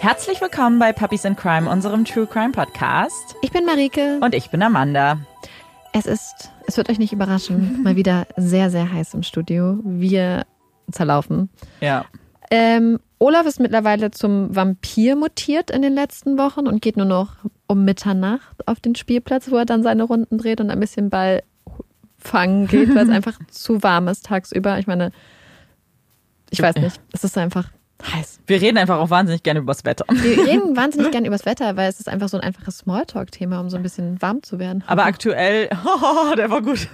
Herzlich willkommen bei Puppies in Crime, unserem True Crime Podcast. Ich bin Marike. Und ich bin Amanda. Es ist, es wird euch nicht überraschen, mal wieder sehr, sehr heiß im Studio. Wir zerlaufen. Ja. Ähm, Olaf ist mittlerweile zum Vampir mutiert in den letzten Wochen und geht nur noch um Mitternacht auf den Spielplatz, wo er dann seine Runden dreht und ein bisschen Ball fangen geht, weil es einfach zu warm ist tagsüber. Ich meine, ich weiß nicht, es ist einfach heiß. Wir reden einfach auch wahnsinnig gerne übers Wetter. Wir reden wahnsinnig gerne übers Wetter, weil es ist einfach so ein einfaches Smalltalk-Thema, um so ein bisschen warm zu werden. Aber aktuell, oh, der war gut.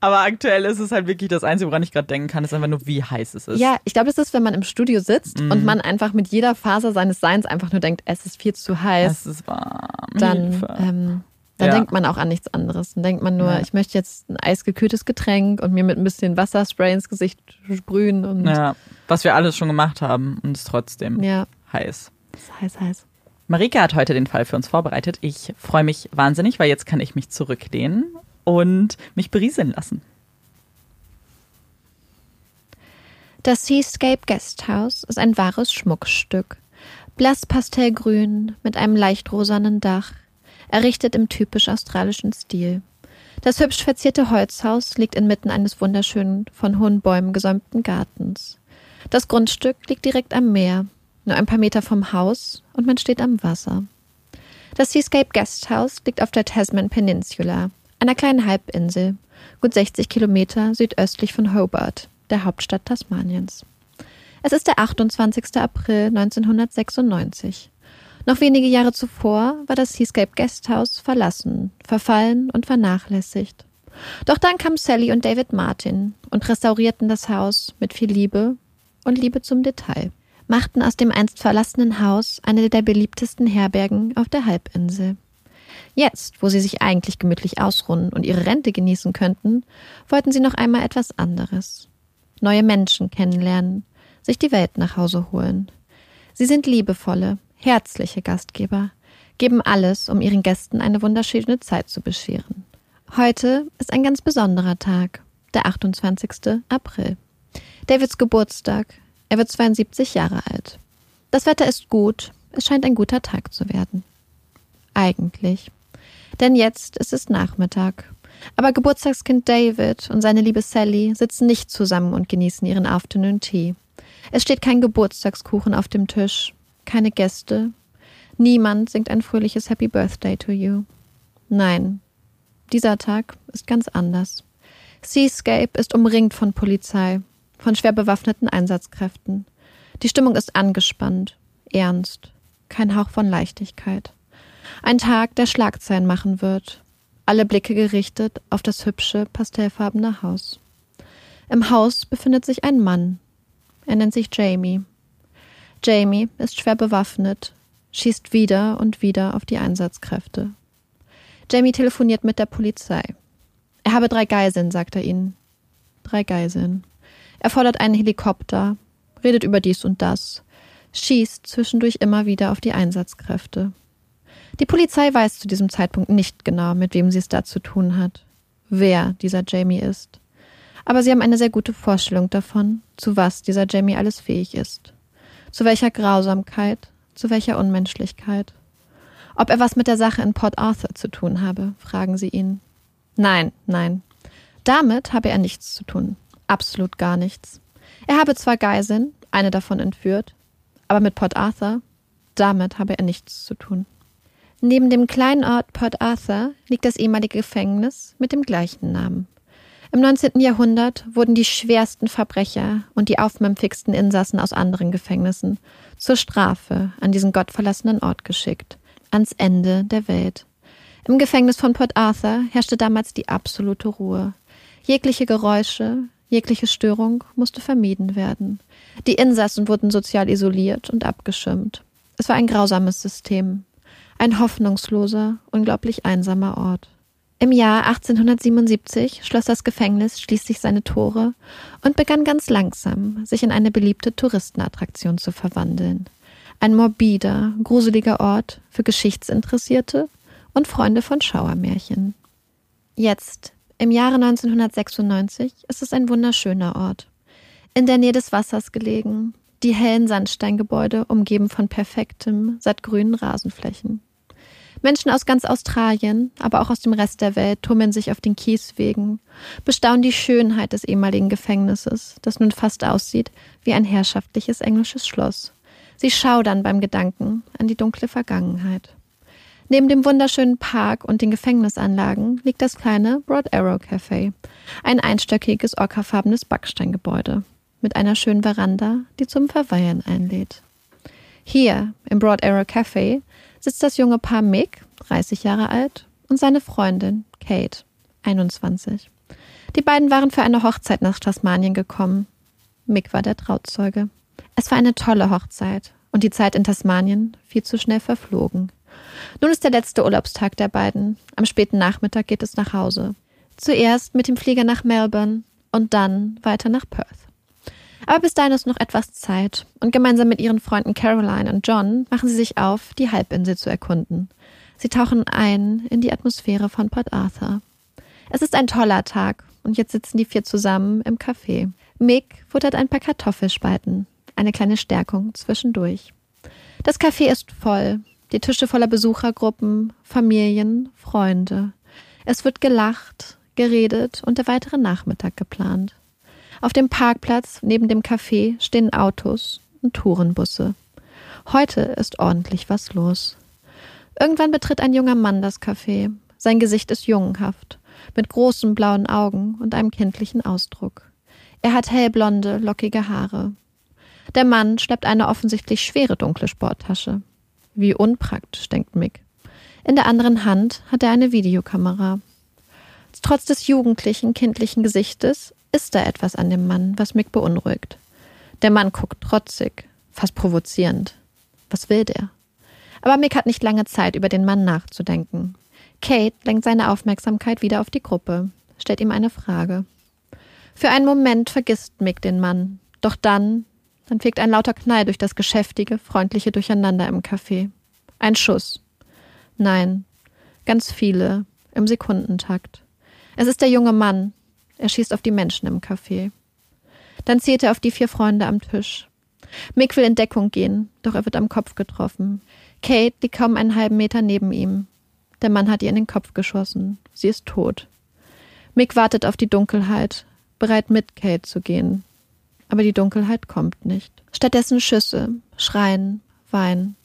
Aber aktuell ist es halt wirklich das Einzige, woran ich gerade denken kann, ist einfach nur, wie heiß es ist. Ja, ich glaube, das ist, wenn man im Studio sitzt mhm. und man einfach mit jeder Faser seines Seins einfach nur denkt, es ist viel zu heiß. Es ist warm. Dann, ähm, dann ja. denkt man auch an nichts anderes. Dann denkt man nur, ja. ich möchte jetzt ein eisgekühltes Getränk und mir mit ein bisschen Wasserspray ins Gesicht sprühen. Und ja, was wir alles schon gemacht haben und es trotzdem ja. heiß. Es ist heiß, heiß. Marike hat heute den Fall für uns vorbereitet. Ich freue mich wahnsinnig, weil jetzt kann ich mich zurücklehnen und mich berieseln lassen. Das Seascape Guesthouse ist ein wahres Schmuckstück. Blass pastellgrün mit einem leicht rosanen Dach, errichtet im typisch australischen Stil. Das hübsch verzierte Holzhaus liegt inmitten eines wunderschönen, von hohen Bäumen gesäumten Gartens. Das Grundstück liegt direkt am Meer, nur ein paar Meter vom Haus, und man steht am Wasser. Das Seascape Guesthouse liegt auf der Tasman Peninsula, einer kleinen Halbinsel, gut 60 Kilometer südöstlich von Hobart, der Hauptstadt Tasmaniens. Es ist der 28. April 1996. Noch wenige Jahre zuvor war das Seascape Guesthouse verlassen, verfallen und vernachlässigt. Doch dann kamen Sally und David Martin und restaurierten das Haus mit viel Liebe und Liebe zum Detail, machten aus dem einst verlassenen Haus eine der beliebtesten Herbergen auf der Halbinsel. Jetzt, wo sie sich eigentlich gemütlich ausruhen und ihre Rente genießen könnten, wollten sie noch einmal etwas anderes. Neue Menschen kennenlernen, sich die Welt nach Hause holen. Sie sind liebevolle, herzliche Gastgeber, geben alles, um ihren Gästen eine wunderschöne Zeit zu bescheren. Heute ist ein ganz besonderer Tag, der 28. April. Davids Geburtstag. Er wird 72 Jahre alt. Das Wetter ist gut, es scheint ein guter Tag zu werden. Eigentlich. Denn jetzt ist es Nachmittag. Aber Geburtstagskind David und seine liebe Sally sitzen nicht zusammen und genießen ihren Afternoon Tea. Es steht kein Geburtstagskuchen auf dem Tisch, keine Gäste. Niemand singt ein fröhliches Happy Birthday to you. Nein, dieser Tag ist ganz anders. Seascape ist umringt von Polizei, von schwer bewaffneten Einsatzkräften. Die Stimmung ist angespannt, ernst, kein Hauch von Leichtigkeit. Ein Tag, der Schlagzeilen machen wird. Alle Blicke gerichtet auf das hübsche, pastellfarbene Haus. Im Haus befindet sich ein Mann. Er nennt sich Jamie. Jamie ist schwer bewaffnet, schießt wieder und wieder auf die Einsatzkräfte. Jamie telefoniert mit der Polizei. Er habe drei Geiseln, sagt er ihnen. Drei Geiseln. Er fordert einen Helikopter, redet über dies und das, schießt zwischendurch immer wieder auf die Einsatzkräfte. Die Polizei weiß zu diesem Zeitpunkt nicht genau, mit wem sie es da zu tun hat, wer dieser Jamie ist. Aber sie haben eine sehr gute Vorstellung davon, zu was dieser Jamie alles fähig ist. Zu welcher Grausamkeit, zu welcher Unmenschlichkeit. Ob er was mit der Sache in Port Arthur zu tun habe, fragen sie ihn. Nein, nein. Damit habe er nichts zu tun. Absolut gar nichts. Er habe zwar Geiseln, eine davon entführt, aber mit Port Arthur, damit habe er nichts zu tun. Neben dem kleinen Ort Port Arthur liegt das ehemalige Gefängnis mit dem gleichen Namen. Im 19. Jahrhundert wurden die schwersten Verbrecher und die aufmümpfigsten Insassen aus anderen Gefängnissen zur Strafe an diesen gottverlassenen Ort geschickt, ans Ende der Welt. Im Gefängnis von Port Arthur herrschte damals die absolute Ruhe. Jegliche Geräusche, jegliche Störung musste vermieden werden. Die Insassen wurden sozial isoliert und abgeschirmt. Es war ein grausames System, ein hoffnungsloser, unglaublich einsamer Ort. Im Jahr 1877 schloss das Gefängnis schließlich seine Tore und begann ganz langsam, sich in eine beliebte Touristenattraktion zu verwandeln. Ein morbider, gruseliger Ort für Geschichtsinteressierte und Freunde von Schauermärchen. Jetzt, im Jahre 1996, ist es ein wunderschöner Ort. In der Nähe des Wassers gelegen, Die hellen Sandsteingebäude umgeben von perfektem, sattgrünen Rasenflächen. Menschen aus ganz Australien, aber auch aus dem Rest der Welt tummeln sich auf den Kieswegen, bestaunen die Schönheit des ehemaligen Gefängnisses, das nun fast aussieht wie ein herrschaftliches englisches Schloss. Sie schaudern beim Gedanken an die dunkle Vergangenheit. Neben dem wunderschönen Park und den Gefängnisanlagen liegt das kleine Broad Arrow Café, ein einstöckiges ockerfarbenes Backsteingebäude mit einer schönen Veranda, die zum Verweilen einlädt. Hier im Broad Arrow Café sitzt das junge Paar Mick, 30 Jahre alt, und seine Freundin Kate, 21. Die beiden waren für eine Hochzeit nach Tasmanien gekommen. Mick war der Trauzeuge. Es war eine tolle Hochzeit und die Zeit in Tasmanien viel zu schnell verflogen. Nun ist der letzte Urlaubstag der beiden. Am späten Nachmittag geht es nach Hause. Zuerst mit dem Flieger nach Melbourne und dann weiter nach Perth. Aber bis dahin ist noch etwas Zeit und gemeinsam mit ihren Freunden Caroline und John machen sie sich auf, die Halbinsel zu erkunden. Sie tauchen ein in die Atmosphäre von Port Arthur. Es ist ein toller Tag und jetzt sitzen die vier zusammen im Café. Mick futtert ein paar Kartoffelspalten, eine kleine Stärkung zwischendurch. Das Café ist voll, die Tische voller Besuchergruppen, Familien, Freunde. Es wird gelacht, geredet und der weitere Nachmittag geplant. Auf dem Parkplatz neben dem Café stehen Autos und Tourenbusse. Heute ist ordentlich was los. Irgendwann betritt ein junger Mann das Café. Sein Gesicht ist jungenhaft, mit großen blauen Augen und einem kindlichen Ausdruck. Er hat hellblonde, lockige Haare. Der Mann schleppt eine offensichtlich schwere dunkle Sporttasche. Wie unpraktisch, denkt Mick. In der anderen Hand hat er eine Videokamera. Trotz des jugendlichen, kindlichen Gesichtes ist da etwas an dem Mann, was Mick beunruhigt. Der Mann guckt trotzig, fast provozierend. Was will der? Aber Mick hat nicht lange Zeit, über den Mann nachzudenken. Kate lenkt seine Aufmerksamkeit wieder auf die Gruppe, stellt ihm eine Frage. Für einen Moment vergisst Mick den Mann, doch dann, dann fegt ein lauter Knall durch das geschäftige, freundliche Durcheinander im Café. Ein Schuss. Nein, ganz viele, im Sekundentakt. Es ist der junge Mann, er schießt auf die Menschen im Café. Dann zielt er auf die vier Freunde am Tisch. Mick will in Deckung gehen, doch er wird am Kopf getroffen. Kate liegt kaum einen halben Meter neben ihm. Der Mann hat ihr in den Kopf geschossen. Sie ist tot. Mick wartet auf die Dunkelheit, bereit mit Kate zu gehen. Aber die Dunkelheit kommt nicht. Stattdessen Schüsse, Schreien, Wein.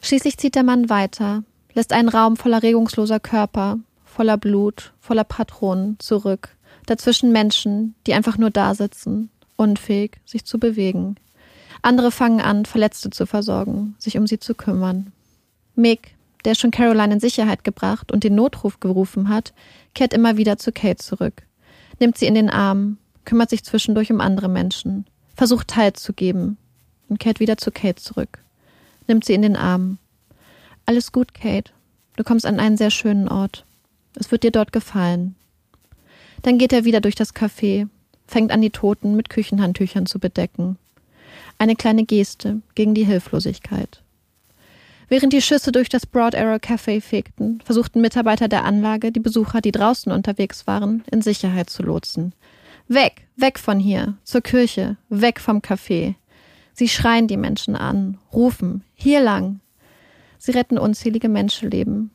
Schließlich zieht der Mann weiter, lässt einen Raum voller regungsloser Körper, voller Blut, voller Patronen zurück Dazwischen Menschen, die einfach nur da sitzen, unfähig, sich zu bewegen. Andere fangen an, Verletzte zu versorgen, sich um sie zu kümmern. Mick, der schon Caroline in Sicherheit gebracht und den Notruf gerufen hat, kehrt immer wieder zu Kate zurück, nimmt sie in den Arm, kümmert sich zwischendurch um andere Menschen, versucht Halt zu geben und kehrt wieder zu Kate zurück, nimmt sie in den Arm. Alles gut, Kate. Du kommst an einen sehr schönen Ort. Es wird dir dort gefallen. Dann geht er wieder durch das Café, fängt an, die Toten mit Küchenhandtüchern zu bedecken. Eine kleine Geste gegen die Hilflosigkeit. Während die Schüsse durch das Broad Arrow Café fegten, versuchten Mitarbeiter der Anlage, die Besucher, die draußen unterwegs waren, in Sicherheit zu lotsen. Weg, weg von hier, zur Kirche, weg vom Café. Sie schreien die Menschen an, rufen, hier lang. Sie retten unzählige Menschenleben.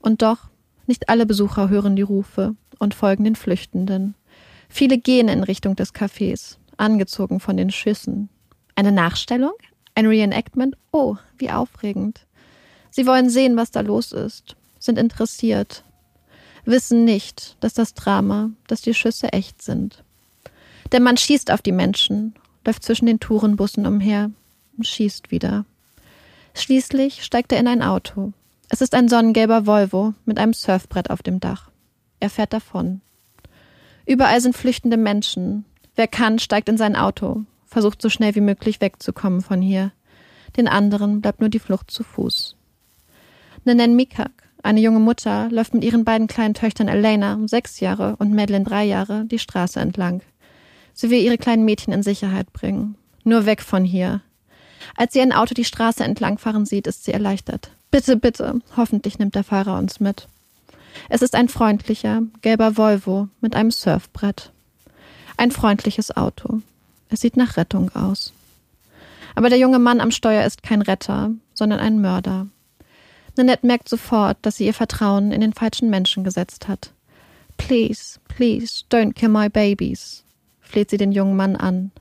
Und doch, nicht alle Besucher hören die Rufe und folgen den Flüchtenden. Viele gehen in Richtung des Cafés, angezogen von den Schüssen. Eine Nachstellung? Ein Reenactment? Oh, wie aufregend. Sie wollen sehen, was da los ist, sind interessiert, wissen nicht, dass das Drama, dass die Schüsse echt sind. Der Mann schießt auf die Menschen, läuft zwischen den Tourenbussen umher und schießt wieder. Schließlich steigt er in ein Auto. Es ist ein sonnengelber Volvo mit einem Surfbrett auf dem Dach. Er fährt davon. Überall sind flüchtende Menschen. Wer kann, steigt in sein Auto, versucht so schnell wie möglich wegzukommen von hier. Den anderen bleibt nur die Flucht zu Fuß. Nenen Mikak, eine junge Mutter, läuft mit ihren beiden kleinen Töchtern Elena, sechs Jahre, und Madeline, drei Jahre, die Straße entlang. Sie will ihre kleinen Mädchen in Sicherheit bringen. Nur weg von hier. Als sie ein Auto die Straße entlangfahren sieht, ist sie erleichtert. Bitte, bitte, hoffentlich nimmt der Fahrer uns mit. Es ist ein freundlicher, gelber Volvo mit einem Surfbrett. Ein freundliches Auto. Es sieht nach Rettung aus. Aber der junge Mann am Steuer ist kein Retter, sondern ein Mörder. Nanette merkt sofort, dass sie ihr Vertrauen in den falschen Menschen gesetzt hat. Please, please, don't kill my babies, fleht sie den jungen Mann an.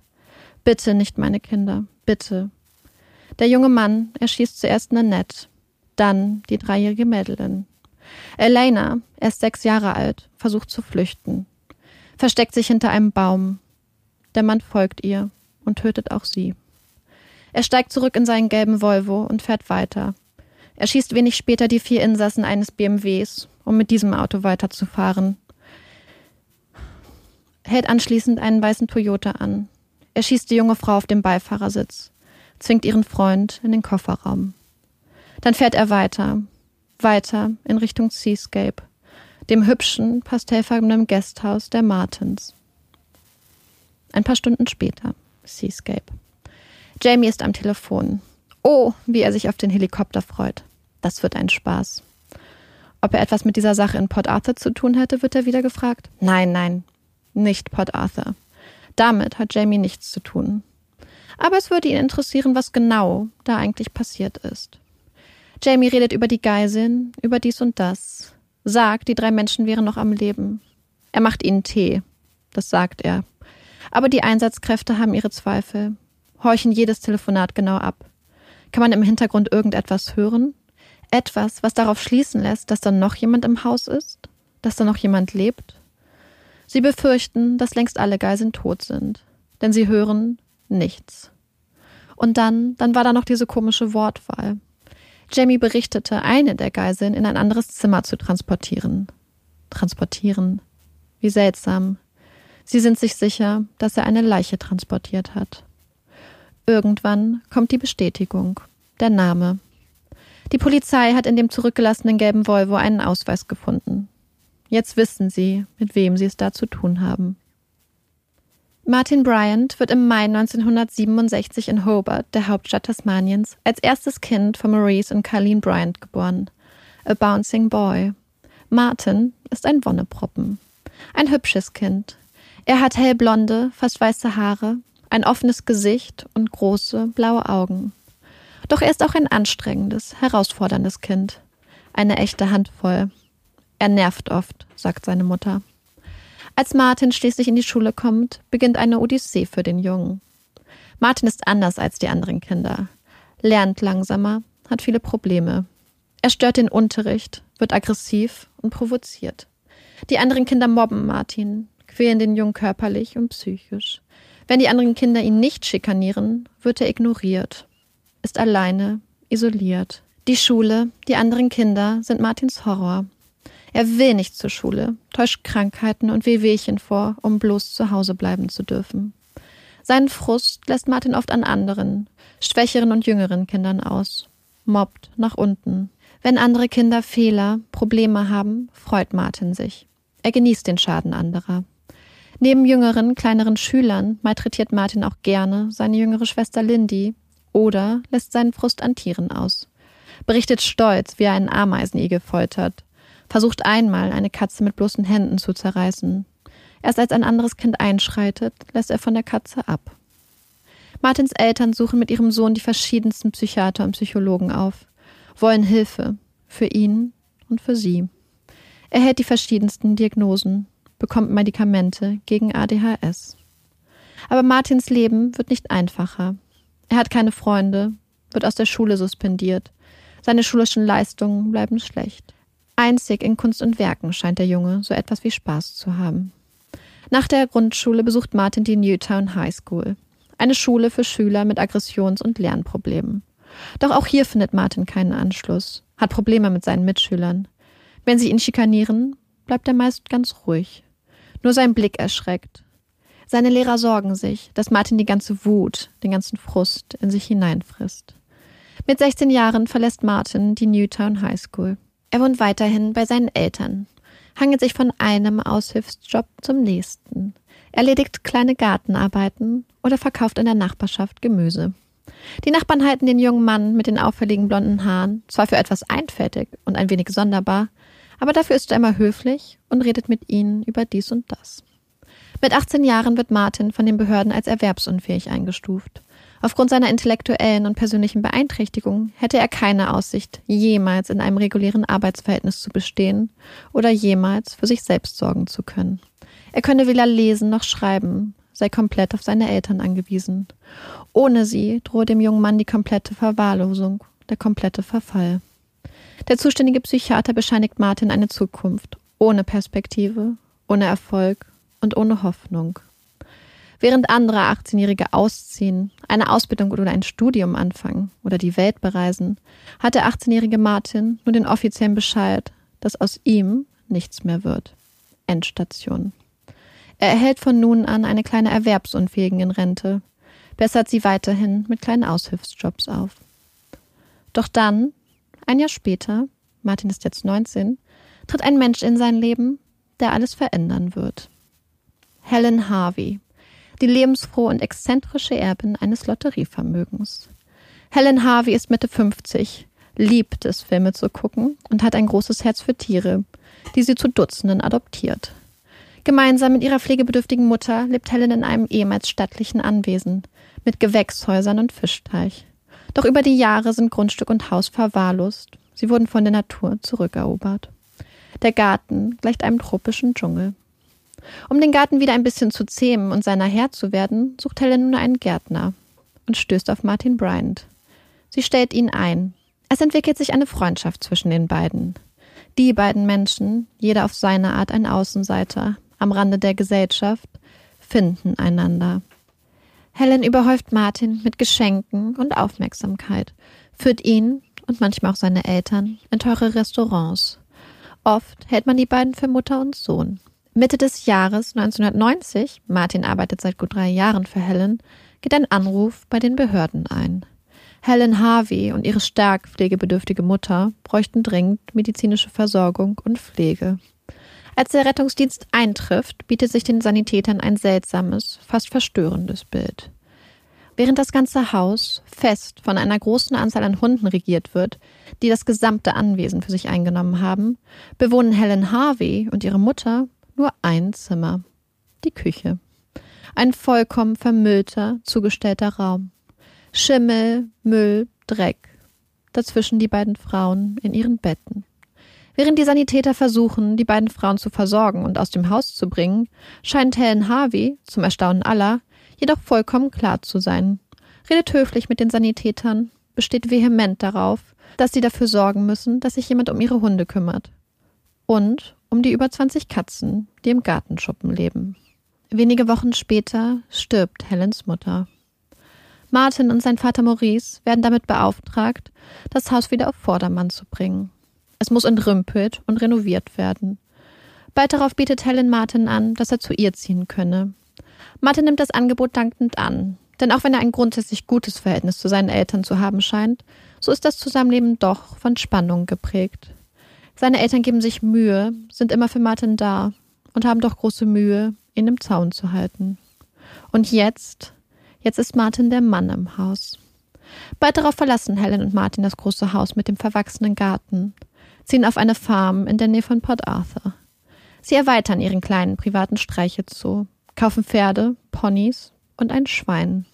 Bitte nicht meine Kinder, bitte. Der junge Mann erschießt zuerst Nanette, dann die dreijährige Madeline. Elena, erst sechs Jahre alt, versucht zu flüchten, versteckt sich hinter einem Baum. Der Mann folgt ihr und tötet auch sie. Er steigt zurück in seinen gelben Volvo und fährt weiter. Er schießt wenig später die vier Insassen eines BMWs, um mit diesem Auto weiterzufahren. Hält anschließend einen weißen Toyota an. Er schießt die junge Frau auf dem Beifahrersitz, zwingt ihren Freund in den Kofferraum. Dann fährt er weiter, weiter in Richtung Seascape, dem hübschen, pastellfarbenen Gasthaus der Martins. Ein paar Stunden später, Seascape. Jamie ist am Telefon. Oh, wie er sich auf den Helikopter freut. Das wird ein Spaß. Ob er etwas mit dieser Sache in Port Arthur zu tun hätte, wird er wieder gefragt. Nein, nein, nicht Port Arthur. Damit hat Jamie nichts zu tun. Aber es würde ihn interessieren, was genau da eigentlich passiert ist. Jamie redet über die Geiseln, über dies und das, sagt, die drei Menschen wären noch am Leben. Er macht ihnen Tee, das sagt er. Aber die Einsatzkräfte haben ihre Zweifel, horchen jedes Telefonat genau ab. Kann man im Hintergrund irgendetwas hören? Etwas, was darauf schließen lässt, dass da noch jemand im Haus ist? Dass da noch jemand lebt? Sie befürchten, dass längst alle Geiseln tot sind. Denn sie hören nichts. Und dann, dann war da noch diese komische Wortwahl. Jamie berichtete, eine der Geiseln in ein anderes Zimmer zu transportieren. Transportieren. Wie seltsam. Sie sind sich sicher, dass er eine Leiche transportiert hat. Irgendwann kommt die Bestätigung. Der Name. Die Polizei hat in dem zurückgelassenen gelben Volvo einen Ausweis gefunden. Jetzt wissen sie, mit wem sie es da zu tun haben. Martin Bryant wird im Mai 1967 in Hobart, der Hauptstadt Tasmaniens, als erstes Kind von Maurice und Carleen Bryant geboren. A Bouncing Boy. Martin ist ein Wonneproppen. Ein hübsches Kind. Er hat hellblonde, fast weiße Haare, ein offenes Gesicht und große, blaue Augen. Doch er ist auch ein anstrengendes, herausforderndes Kind. Eine echte Handvoll. Er nervt oft, sagt seine Mutter. Als Martin schließlich in die Schule kommt, beginnt eine Odyssee für den Jungen. Martin ist anders als die anderen Kinder, lernt langsamer, hat viele Probleme. Er stört den Unterricht, wird aggressiv und provoziert. Die anderen Kinder mobben Martin, quälen den Jungen körperlich und psychisch. Wenn die anderen Kinder ihn nicht schikanieren, wird er ignoriert, ist alleine, isoliert. Die Schule, die anderen Kinder sind Martins Horror. Er will nicht zur Schule, täuscht Krankheiten und Wehwehchen vor, um bloß zu Hause bleiben zu dürfen. Seinen Frust lässt Martin oft an anderen, schwächeren und jüngeren Kindern aus, mobbt nach unten. Wenn andere Kinder Fehler, Probleme haben, freut Martin sich. Er genießt den Schaden anderer. Neben jüngeren, kleineren Schülern malträtiert Martin auch gerne seine jüngere Schwester Lindy oder lässt seinen Frust an Tieren aus. Berichtet stolz, wie er einen Ameisenigel foltert. Versucht einmal, eine Katze mit bloßen Händen zu zerreißen. Erst als ein anderes Kind einschreitet, lässt er von der Katze ab. Martins Eltern suchen mit ihrem Sohn die verschiedensten Psychiater und Psychologen auf, wollen Hilfe für ihn und für sie. Er hält die verschiedensten Diagnosen, bekommt Medikamente gegen ADHS. Aber Martins Leben wird nicht einfacher. Er hat keine Freunde, wird aus der Schule suspendiert. Seine schulischen Leistungen bleiben schlecht. Einzig in Kunst und Werken scheint der Junge so etwas wie Spaß zu haben. Nach der Grundschule besucht Martin die Newtown High School, eine Schule für Schüler mit Aggressions- und Lernproblemen. Doch auch hier findet Martin keinen Anschluss, hat Probleme mit seinen Mitschülern. Wenn sie ihn schikanieren, bleibt er meist ganz ruhig. Nur sein Blick erschreckt. Seine Lehrer sorgen sich, dass Martin die ganze Wut, den ganzen Frust in sich hineinfrisst. Mit 16 Jahren verlässt Martin die Newtown High School. Er wohnt weiterhin bei seinen Eltern, hangelt sich von einem Aushilfsjob zum nächsten, erledigt kleine Gartenarbeiten oder verkauft in der Nachbarschaft Gemüse. Die Nachbarn halten den jungen Mann mit den auffälligen blonden Haaren zwar für etwas einfältig und ein wenig sonderbar, aber dafür ist er immer höflich und redet mit ihnen über dies und das. Mit 18 Jahren wird Martin von den Behörden als erwerbsunfähig eingestuft. Aufgrund seiner intellektuellen und persönlichen Beeinträchtigung hätte er keine Aussicht, jemals in einem regulären Arbeitsverhältnis zu bestehen oder jemals für sich selbst sorgen zu können. Er könne weder lesen noch schreiben, sei komplett auf seine Eltern angewiesen. Ohne sie drohe dem jungen Mann die komplette Verwahrlosung, der komplette Verfall. Der zuständige Psychiater bescheinigt Martin eine Zukunft ohne Perspektive, ohne Erfolg und ohne Hoffnung. Während andere 18-Jährige ausziehen, eine Ausbildung oder ein Studium anfangen oder die Welt bereisen, hat der 18-jährige Martin nur den offiziellen Bescheid, dass aus ihm nichts mehr wird. Endstation. Er erhält von nun an eine kleine Erwerbsunfähigenrente, bessert sie weiterhin mit kleinen Aushilfsjobs auf. Doch dann, ein Jahr später, Martin ist jetzt 19, tritt ein Mensch in sein Leben, der alles verändern wird. Helen Harvey, die lebensfrohe und exzentrische Erbin eines Lotterievermögens. Helen Harvey ist Mitte 50, liebt es, Filme zu gucken und hat ein großes Herz für Tiere, die sie zu Dutzenden adoptiert. Gemeinsam mit ihrer pflegebedürftigen Mutter lebt Helen in einem ehemals stattlichen Anwesen mit Gewächshäusern und Fischteich. Doch über die Jahre sind Grundstück und Haus verwahrlost. Sie wurden von der Natur zurückerobert. Der Garten gleicht einem tropischen Dschungel. Um den Garten wieder ein bisschen zu zähmen und seiner Herr zu werden, sucht Helen nun einen Gärtner und stößt auf Martin Bryant. Sie stellt ihn ein. Es entwickelt sich eine Freundschaft zwischen den beiden. Die beiden Menschen, jeder auf seine Art ein Außenseiter, am Rande der Gesellschaft, finden einander. Helen überhäuft Martin mit Geschenken und Aufmerksamkeit, führt ihn und manchmal auch seine Eltern in teure Restaurants. Oft hält man die beiden für Mutter und Sohn. Mitte des Jahres 1990, Martin arbeitet seit gut drei Jahren für Helen, geht ein Anruf bei den Behörden ein. Helen Harvey und ihre stark pflegebedürftige Mutter bräuchten dringend medizinische Versorgung und Pflege. Als der Rettungsdienst eintrifft, bietet sich den Sanitätern ein seltsames, fast verstörendes Bild. Während das ganze Haus fest von einer großen Anzahl an Hunden regiert wird, die das gesamte Anwesen für sich eingenommen haben, bewohnen Helen Harvey und ihre Mutter nur ein Zimmer, die Küche. Ein vollkommen vermüllter, zugestellter Raum. Schimmel, Müll, Dreck. Dazwischen die beiden Frauen in ihren Betten. Während die Sanitäter versuchen, die beiden Frauen zu versorgen und aus dem Haus zu bringen, scheint Helen Harvey, zum Erstaunen aller, jedoch vollkommen klar zu sein. Redet höflich mit den Sanitätern, besteht vehement darauf, dass sie dafür sorgen müssen, dass sich jemand um ihre Hunde kümmert. Und um die über 20 Katzen, die im Gartenschuppen leben. Wenige Wochen später stirbt Helens Mutter. Martin und sein Vater Maurice werden damit beauftragt, das Haus wieder auf Vordermann zu bringen. Es muss entrümpelt und renoviert werden. Bald darauf bietet Helen Martin an, dass er zu ihr ziehen könne. Martin nimmt das Angebot dankend an, denn auch wenn er ein grundsätzlich gutes Verhältnis zu seinen Eltern zu haben scheint, so ist das Zusammenleben doch von Spannung geprägt. Seine Eltern geben sich Mühe, sind immer für Martin da und haben doch große Mühe, ihn im Zaun zu halten. Und jetzt, jetzt ist Martin der Mann im Haus. Bald darauf verlassen Helen und Martin das große Haus mit dem verwachsenen Garten, ziehen auf eine Farm in der Nähe von Port Arthur. Sie erweitern ihren kleinen privaten Streichelzoo, kaufen Pferde, Ponys und ein Schwein.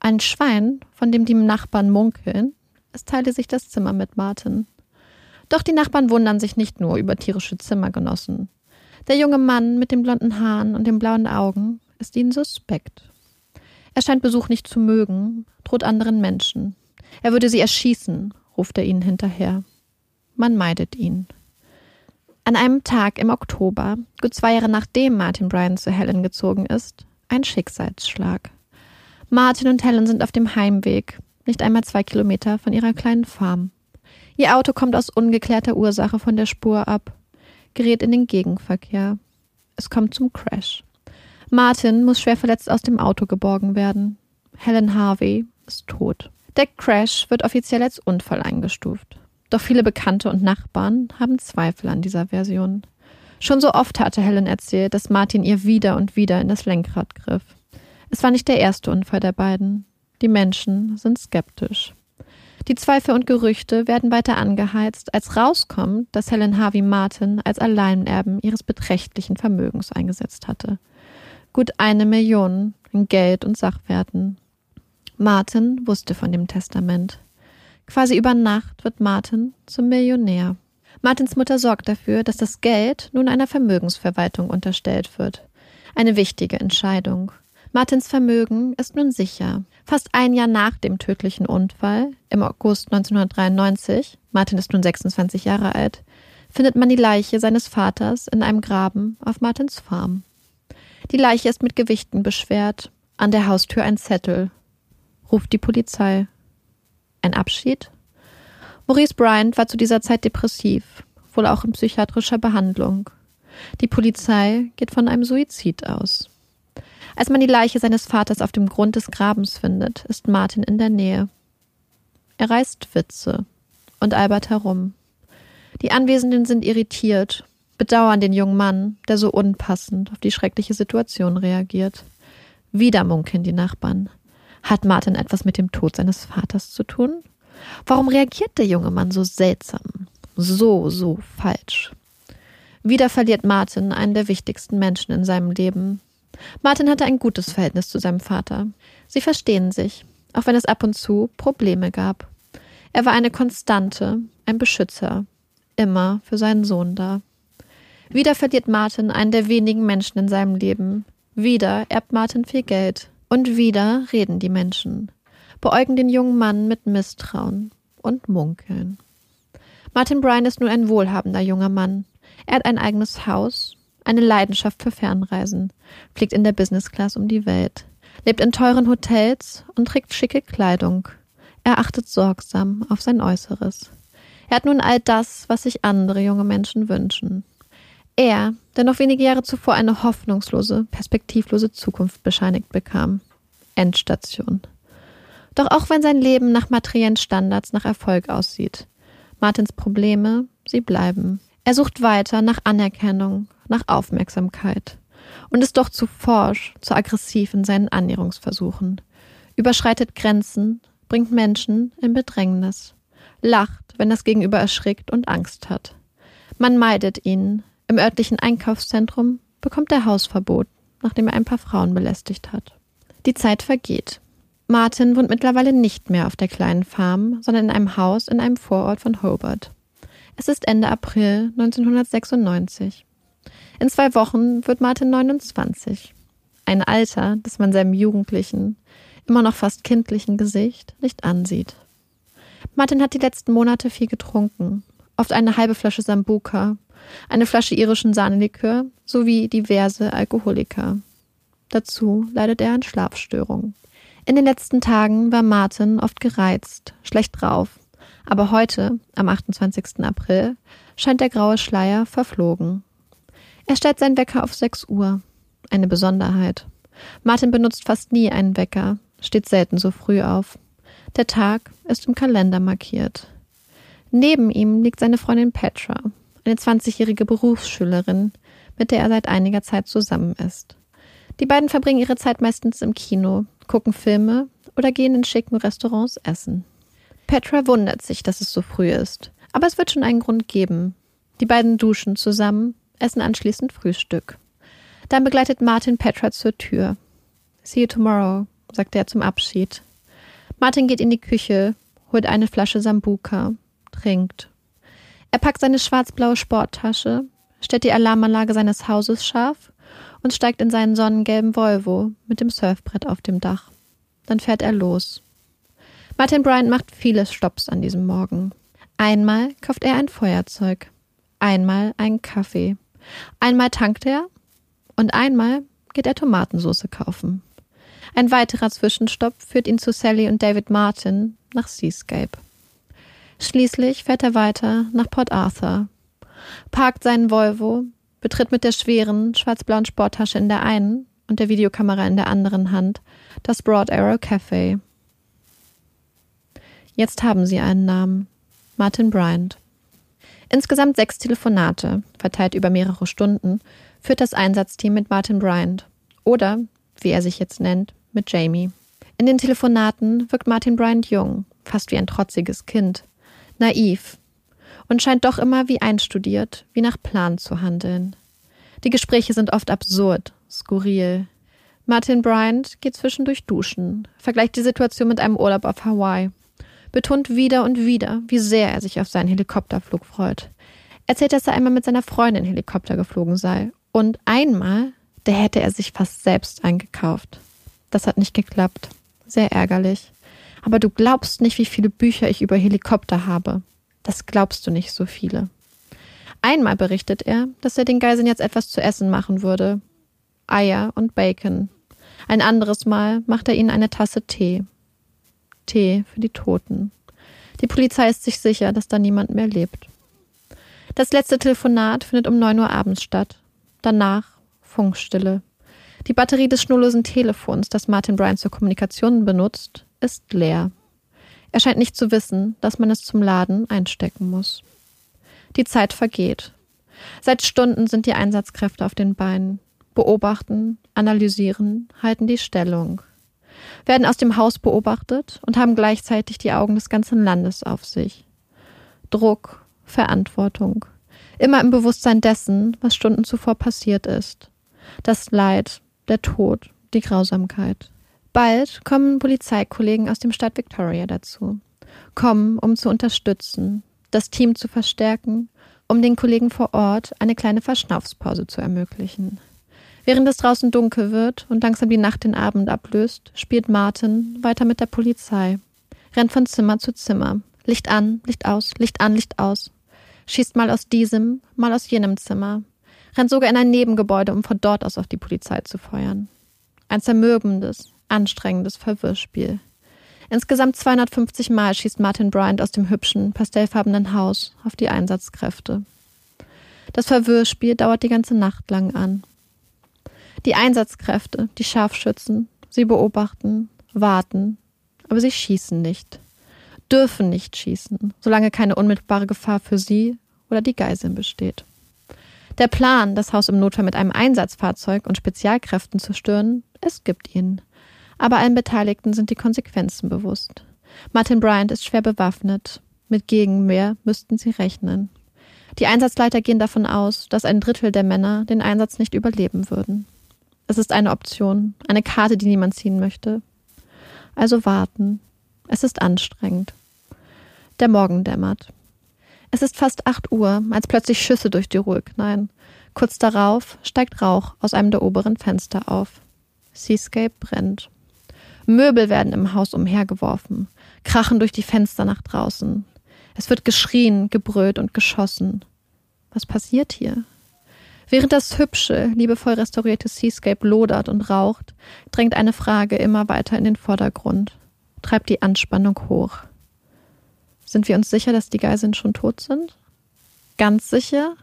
Ein Schwein, von dem die Nachbarn munkeln, es teile sich das Zimmer mit Martin. Doch die Nachbarn wundern sich nicht nur über tierische Zimmergenossen. Der junge Mann mit den blonden Haaren und den blauen Augen ist ihnen suspekt. Er scheint Besuch nicht zu mögen, droht anderen Menschen. Er würde sie erschießen, ruft er ihnen hinterher. Man meidet ihn. An einem Tag im Oktober, gut zwei Jahre nachdem Martin Bryan zu Helen gezogen ist, ein Schicksalsschlag. Martin und Helen sind auf dem Heimweg, nicht einmal zwei Kilometer von ihrer kleinen Farm. Ihr Auto kommt aus ungeklärter Ursache von der Spur ab, gerät in den Gegenverkehr. Es kommt zum Crash. Martin muss schwer verletzt aus dem Auto geborgen werden. Helen Harvey ist tot. Der Crash wird offiziell als Unfall eingestuft. Doch viele Bekannte und Nachbarn haben Zweifel an dieser Version. Schon so oft hatte Helen erzählt, dass Martin ihr wieder und wieder in das Lenkrad griff. Es war nicht der erste Unfall der beiden. Die Menschen sind skeptisch. Die Zweifel und Gerüchte werden weiter angeheizt, als rauskommt, dass Helen Harvey Martin als Alleinerben ihres beträchtlichen Vermögens eingesetzt hatte. Gut eine Million in Geld und Sachwerten. Martin wusste von dem Testament. Quasi über Nacht wird Martin zum Millionär. Martins Mutter sorgt dafür, dass das Geld nun einer Vermögensverwaltung unterstellt wird. Eine wichtige Entscheidung. Martins Vermögen ist nun sicher. Fast ein Jahr nach dem tödlichen Unfall, im August 1993, Martin ist nun 26 Jahre alt, findet man die Leiche seines Vaters in einem Graben auf Martins Farm. Die Leiche ist mit Gewichten beschwert, an der Haustür ein Zettel. Ruft die Polizei. Ein Abschied? Maurice Bryant war zu dieser Zeit depressiv, wohl auch in psychiatrischer Behandlung. Die Polizei geht von einem Suizid aus. Als man die Leiche seines Vaters auf dem Grund des Grabens findet, ist Martin in der Nähe. Er reißt Witze und albert herum. Die Anwesenden sind irritiert, bedauern den jungen Mann, der so unpassend auf die schreckliche Situation reagiert. Wieder munkeln die Nachbarn. Hat Martin etwas mit dem Tod seines Vaters zu tun? Warum reagiert der junge Mann so seltsam? So, so falsch. Wieder verliert Martin einen der wichtigsten Menschen in seinem Leben. Martin hatte ein gutes Verhältnis zu seinem Vater. Sie verstehen sich, auch wenn es ab und zu Probleme gab. Er war eine Konstante, ein Beschützer, immer für seinen Sohn da. Wieder verliert Martin einen der wenigen Menschen in seinem Leben. Wieder erbt Martin viel Geld. Und wieder reden die Menschen beäugen den jungen Mann mit Misstrauen und munkeln. Martin Bryan ist nun ein wohlhabender junger Mann. Er hat ein eigenes Haus, eine Leidenschaft für Fernreisen, fliegt in der Business Class um die Welt, lebt in teuren Hotels und trägt schicke Kleidung. Er achtet sorgsam auf sein Äußeres. Er hat nun all das, was sich andere junge Menschen wünschen. Er, der noch wenige Jahre zuvor eine hoffnungslose, perspektivlose Zukunft bescheinigt bekam. Endstation. Doch auch wenn sein Leben nach materiellen Standards nach Erfolg aussieht, Martins Probleme, sie bleiben. Er sucht weiter nach Anerkennung, nach Aufmerksamkeit und ist doch zu forsch, zu aggressiv in seinen Annäherungsversuchen, überschreitet Grenzen, bringt Menschen in Bedrängnis, lacht, wenn das Gegenüber erschrickt und Angst hat. Man meidet ihn. Im örtlichen Einkaufszentrum bekommt er Hausverbot, nachdem er ein paar Frauen belästigt hat. Die Zeit vergeht. Martin wohnt mittlerweile nicht mehr auf der kleinen Farm, sondern in einem Haus in einem Vorort von Hobart. Es ist Ende April 1996. In zwei Wochen wird Martin 29. Ein Alter, das man seinem jugendlichen, immer noch fast kindlichen Gesicht nicht ansieht. Martin hat die letzten Monate viel getrunken. Oft eine halbe Flasche Sambuka, eine Flasche irischen Sahnelikör sowie diverse Alkoholiker. Dazu leidet er an Schlafstörungen. In den letzten Tagen war Martin oft gereizt, schlecht drauf. Aber heute, am 28. April, scheint der graue Schleier verflogen. Er stellt seinen Wecker auf 6 Uhr. Eine Besonderheit. Martin benutzt fast nie einen Wecker, steht selten so früh auf. Der Tag ist im Kalender markiert. Neben ihm liegt seine Freundin Petra, eine 20-jährige Berufsschülerin, mit der er seit einiger Zeit zusammen ist. Die beiden verbringen ihre Zeit meistens im Kino, gucken Filme oder gehen in schicken Restaurants essen. Petra wundert sich, dass es so früh ist, aber es wird schon einen Grund geben. Die beiden duschen zusammen, essen anschließend Frühstück. Dann begleitet Martin Petra zur Tür. See you tomorrow, sagt er zum Abschied. Martin geht in die Küche, holt eine Flasche Sambuka, trinkt. Er packt seine schwarz-blaue Sporttasche, stellt die Alarmanlage seines Hauses scharf und steigt in seinen sonnengelben Volvo mit dem Surfbrett auf dem Dach. Dann fährt er los. Martin Bryant macht viele Stops an diesem Morgen. Einmal kauft er ein Feuerzeug, einmal einen Kaffee, einmal tankt er und einmal geht er Tomatensauce kaufen. Ein weiterer Zwischenstopp führt ihn zu Sally und David Martin nach Seascape. Schließlich fährt er weiter nach Port Arthur, parkt seinen Volvo betritt mit der schweren, schwarz-blauen Sporttasche in der einen und der Videokamera in der anderen Hand das Broad Arrow Cafe. Jetzt haben sie einen Namen. Martin Bryant. Insgesamt sechs Telefonate, verteilt über mehrere Stunden, führt das Einsatzteam mit Martin Bryant. Oder, wie er sich jetzt nennt, mit Jamie. In den Telefonaten wirkt Martin Bryant jung, fast wie ein trotziges Kind. Naiv, und scheint doch immer wie einstudiert, wie nach Plan zu handeln. Die Gespräche sind oft absurd, skurril. Martin Bryant geht zwischendurch duschen, vergleicht die Situation mit einem Urlaub auf Hawaii, betont wieder und wieder, wie sehr er sich auf seinen Helikopterflug freut. Erzählt, dass er einmal mit seiner Freundin Helikopter geflogen sei und einmal, da hätte er sich fast selbst eingekauft. Das hat nicht geklappt. Sehr ärgerlich. Aber du glaubst nicht, wie viele Bücher ich über Helikopter habe. Das glaubst du nicht so viele. Einmal berichtet er, dass er den Geiseln jetzt etwas zu essen machen würde. Eier und Bacon. Ein anderes Mal macht er ihnen eine Tasse Tee. Tee für die Toten. Die Polizei ist sich sicher, dass da niemand mehr lebt. Das letzte Telefonat findet um neun Uhr abends statt. Danach Funkstille. Die Batterie des schnurlosen Telefons, das Martin Bryant zur Kommunikation benutzt, ist leer. Er scheint nicht zu wissen, dass man es zum Laden einstecken muss. Die Zeit vergeht. Seit Stunden sind die Einsatzkräfte auf den Beinen, beobachten, analysieren, halten die Stellung, werden aus dem Haus beobachtet und haben gleichzeitig die Augen des ganzen Landes auf sich. Druck, Verantwortung, immer im Bewusstsein dessen, was Stunden zuvor passiert ist. Das Leid, der Tod, die Grausamkeit. Bald kommen Polizeikollegen aus dem Stadt Victoria dazu, kommen, um zu unterstützen, das Team zu verstärken, um den Kollegen vor Ort eine kleine Verschnaufspause zu ermöglichen. Während es draußen dunkel wird und langsam die Nacht den Abend ablöst, spielt Martin weiter mit der Polizei, rennt von Zimmer zu Zimmer, Licht an, Licht aus, Licht an, Licht aus, schießt mal aus diesem, mal aus jenem Zimmer, rennt sogar in ein Nebengebäude, um von dort aus auf die Polizei zu feuern. Ein zermürbendes, anstrengendes Verwirrspiel. Insgesamt 250 Mal schießt Martin Bryant aus dem hübschen, pastellfarbenen Haus auf die Einsatzkräfte. Das Verwirrspiel dauert die ganze Nacht lang an. Die Einsatzkräfte, die Scharfschützen, sie beobachten, warten, aber sie schießen nicht, dürfen nicht schießen, solange keine unmittelbare Gefahr für sie oder die Geiseln besteht. Der Plan, das Haus im Notfall mit einem Einsatzfahrzeug und Spezialkräften zu stören, es gibt ihn aber allen Beteiligten sind die Konsequenzen bewusst. Martin Bryant ist schwer bewaffnet. Mit Gegenwehr müssten sie rechnen. Die Einsatzleiter gehen davon aus, dass ein Drittel der Männer den Einsatz nicht überleben würden. Es ist eine Option, eine Karte, die niemand ziehen möchte. Also warten. Es ist anstrengend. Der Morgen dämmert. Es ist fast acht Uhr, als plötzlich Schüsse durch die Ruhe knallen. Kurz darauf steigt Rauch aus einem der oberen Fenster auf. Seascape brennt. Möbel werden im Haus umhergeworfen, krachen durch die Fenster nach draußen. Es wird geschrien, gebrüllt und geschossen. Was passiert hier? Während das hübsche, liebevoll restaurierte Seascape lodert und raucht, drängt eine Frage immer weiter in den Vordergrund, treibt die Anspannung hoch. Sind wir uns sicher, dass die Geiseln schon tot sind? Ganz sicher?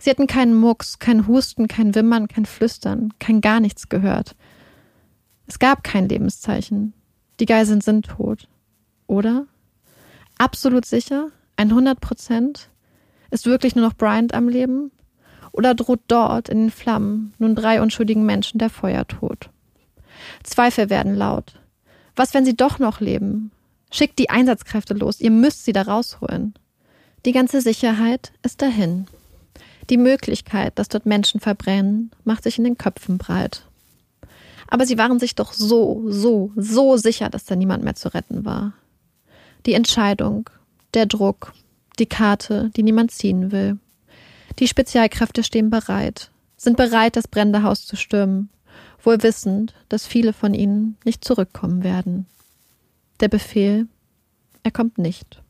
Sie hatten keinen Mucks, kein Husten, kein Wimmern, kein Flüstern, kein gar nichts gehört. Es gab kein Lebenszeichen. Die Geiseln sind tot. Oder? Absolut sicher? 100 Prozent? Ist wirklich nur noch Bryant am Leben? Oder droht dort in den Flammen nun drei unschuldigen Menschen der Feuertod? Zweifel werden laut. Was, wenn sie doch noch leben? Schickt die Einsatzkräfte los, ihr müsst sie da rausholen. Die ganze Sicherheit ist dahin. Die Möglichkeit, dass dort Menschen verbrennen, macht sich in den Köpfen breit. Aber sie waren sich doch so, so, so sicher, dass da niemand mehr zu retten war. Die Entscheidung, der Druck, die Karte, die niemand ziehen will. Die Spezialkräfte stehen bereit, sind bereit, das brennende Haus zu stürmen, wohl wissend, dass viele von ihnen nicht zurückkommen werden. Der Befehl, er kommt nicht.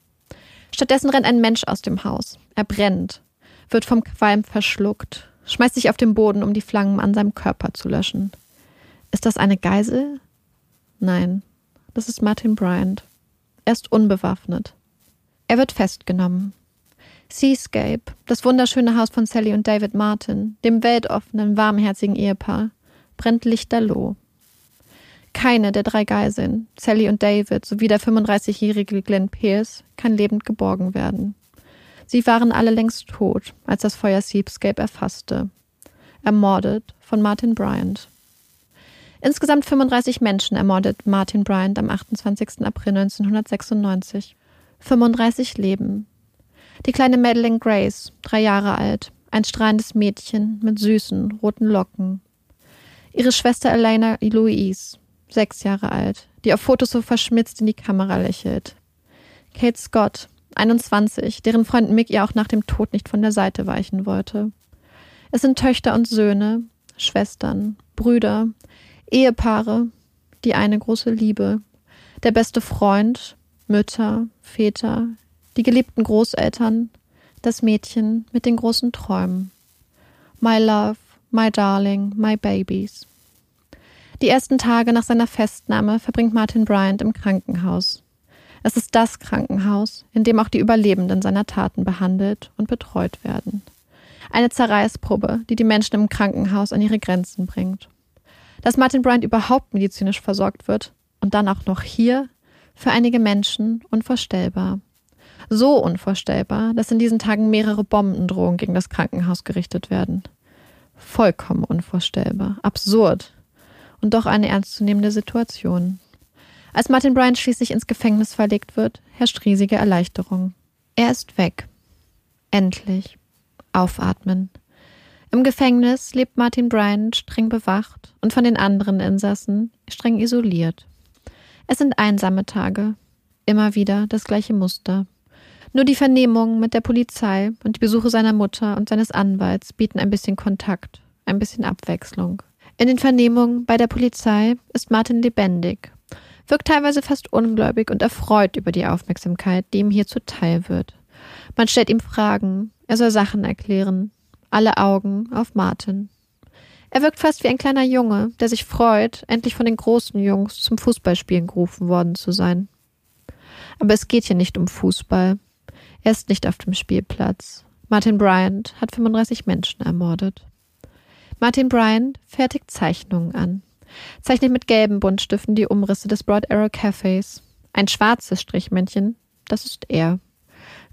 Stattdessen rennt ein Mensch aus dem Haus. Er brennt, wird vom Qualm verschluckt, schmeißt sich auf den Boden, um die Flammen an seinem Körper zu löschen. Ist das eine Geisel? Nein, das ist Martin Bryant. Er ist unbewaffnet. Er wird festgenommen. Seascape, das wunderschöne Haus von Sally und David Martin, dem weltoffenen, warmherzigen Ehepaar, brennt lichterloh. Keine der drei Geiseln, Sally und David sowie der 35-jährige Glenn Pierce, kann lebend geborgen werden. Sie waren alle längst tot, als das Feuer Seascape erfasste. Ermordet von Martin Bryant. Insgesamt 35 Menschen ermordet Martin Bryant am 28. April 1996. 35 Leben. Die kleine Madeleine Grace, drei Jahre alt, ein strahlendes Mädchen mit süßen, roten Locken. Ihre Schwester Elena Louise, sechs Jahre alt, die auf Fotos so verschmitzt in die Kamera lächelt. Kate Scott, 21, deren Freund Mick ihr auch nach dem Tod nicht von der Seite weichen wollte. Es sind Töchter und Söhne, Schwestern, Brüder, Ehepaare, die eine große Liebe, der beste Freund, Mütter, Väter, die geliebten Großeltern, das Mädchen mit den großen Träumen. My love, my darling, my babies. Die ersten Tage nach seiner Festnahme verbringt Martin Bryant im Krankenhaus. Es ist das Krankenhaus, in dem auch die Überlebenden seiner Taten behandelt und betreut werden. Eine Zerreißprobe, die die Menschen im Krankenhaus an ihre Grenzen bringt. Dass Martin Bryant überhaupt medizinisch versorgt wird und dann auch noch hier, für einige Menschen unvorstellbar. So unvorstellbar, dass in diesen Tagen mehrere Bombendrohungen gegen das Krankenhaus gerichtet werden. Vollkommen unvorstellbar, absurd und doch eine ernstzunehmende Situation. Als Martin Bryant schließlich ins Gefängnis verlegt wird, herrscht riesige Erleichterung. Er ist weg. Endlich. Aufatmen. Im Gefängnis lebt Martin Bryant streng bewacht und von den anderen Insassen streng isoliert. Es sind einsame Tage. Immer wieder das gleiche Muster. Nur die Vernehmungen mit der Polizei und die Besuche seiner Mutter und seines Anwalts bieten ein bisschen Kontakt, ein bisschen Abwechslung. In den Vernehmungen bei der Polizei ist Martin lebendig, wirkt teilweise fast ungläubig und erfreut über die Aufmerksamkeit, die ihm hier zuteil wird. Man stellt ihm Fragen, er soll Sachen erklären, alle Augen auf Martin. Er wirkt fast wie ein kleiner Junge, der sich freut, endlich von den großen Jungs zum Fußballspielen gerufen worden zu sein. Aber es geht hier nicht um Fußball. Er ist nicht auf dem Spielplatz. Martin Bryant hat 35 Menschen ermordet. Martin Bryant fertigt Zeichnungen an. Zeichnet mit gelben Buntstiften die Umrisse des Broad Arrow Cafés. Ein schwarzes Strichmännchen, das ist er.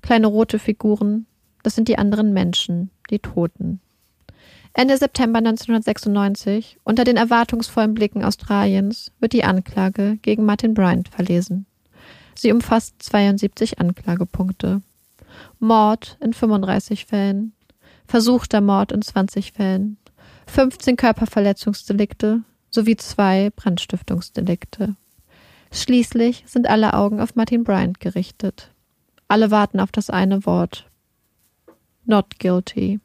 Kleine rote Figuren, das sind die anderen Menschen, die Toten. Ende September 1996, unter den erwartungsvollen Blicken Australiens, wird die Anklage gegen Martin Bryant verlesen. Sie umfasst 72 Anklagepunkte. Mord in 35 Fällen, versuchter Mord in 20 Fällen, 15 Körperverletzungsdelikte sowie zwei Brandstiftungsdelikte. Schließlich sind alle Augen auf Martin Bryant gerichtet. Alle warten auf das eine Wort. Not guilty.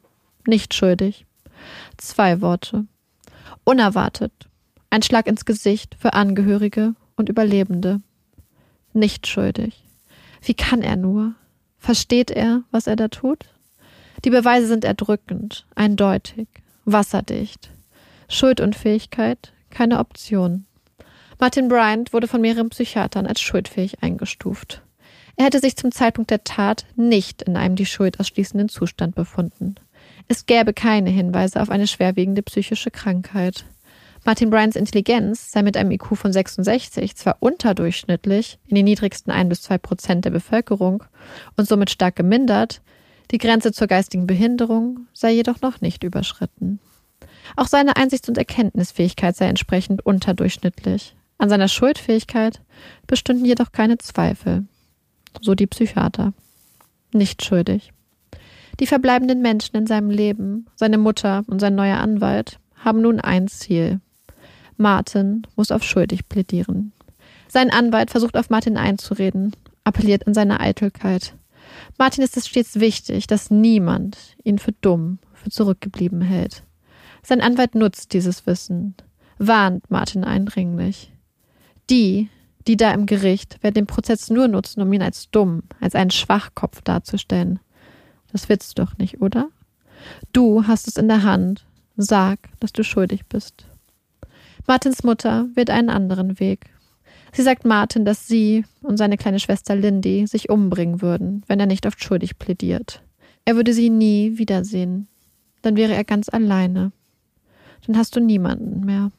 Nicht schuldig. Zwei Worte. Unerwartet. Ein Schlag ins Gesicht für Angehörige und Überlebende. Nicht schuldig. Wie kann er nur? Versteht er, was er da tut? Die Beweise sind erdrückend, eindeutig, wasserdicht. Schuldunfähigkeit, keine Option. Martin Bryant wurde von mehreren Psychiatern als schuldfähig eingestuft. Er hätte sich zum Zeitpunkt der Tat nicht in einem die Schuld ausschließenden Zustand befunden. Es gäbe keine Hinweise auf eine schwerwiegende psychische Krankheit. Martin Bryants Intelligenz sei mit einem IQ von 66 zwar unterdurchschnittlich in den niedrigsten ein bis zwei Prozent der Bevölkerung und somit stark gemindert, die Grenze zur geistigen Behinderung sei jedoch noch nicht überschritten. Auch seine Einsichts- und Erkenntnisfähigkeit sei entsprechend unterdurchschnittlich. An seiner Schuldfähigkeit bestünden jedoch keine Zweifel. So die Psychiater. Nicht schuldig. Die verbleibenden Menschen in seinem Leben, seine Mutter und sein neuer Anwalt, haben nun ein Ziel, Martin muss auf schuldig plädieren. Sein Anwalt versucht auf Martin einzureden, appelliert an seine Eitelkeit. Martin ist es stets wichtig, dass niemand ihn für dumm, für zurückgeblieben hält. Sein Anwalt nutzt dieses Wissen, warnt Martin eindringlich. Die, die da im Gericht, werden den Prozess nur nutzen, um ihn als dumm, als einen Schwachkopf darzustellen. Das willst du doch nicht, oder? Du hast es in der Hand. Sag, dass du schuldig bist. Martins Mutter wählt einen anderen Weg. Sie sagt Martin, dass sie und seine kleine Schwester Lindy sich umbringen würden, wenn er nicht auf schuldig plädiert. Er würde sie nie wiedersehen. Dann wäre er ganz alleine. Dann hast du niemanden mehr.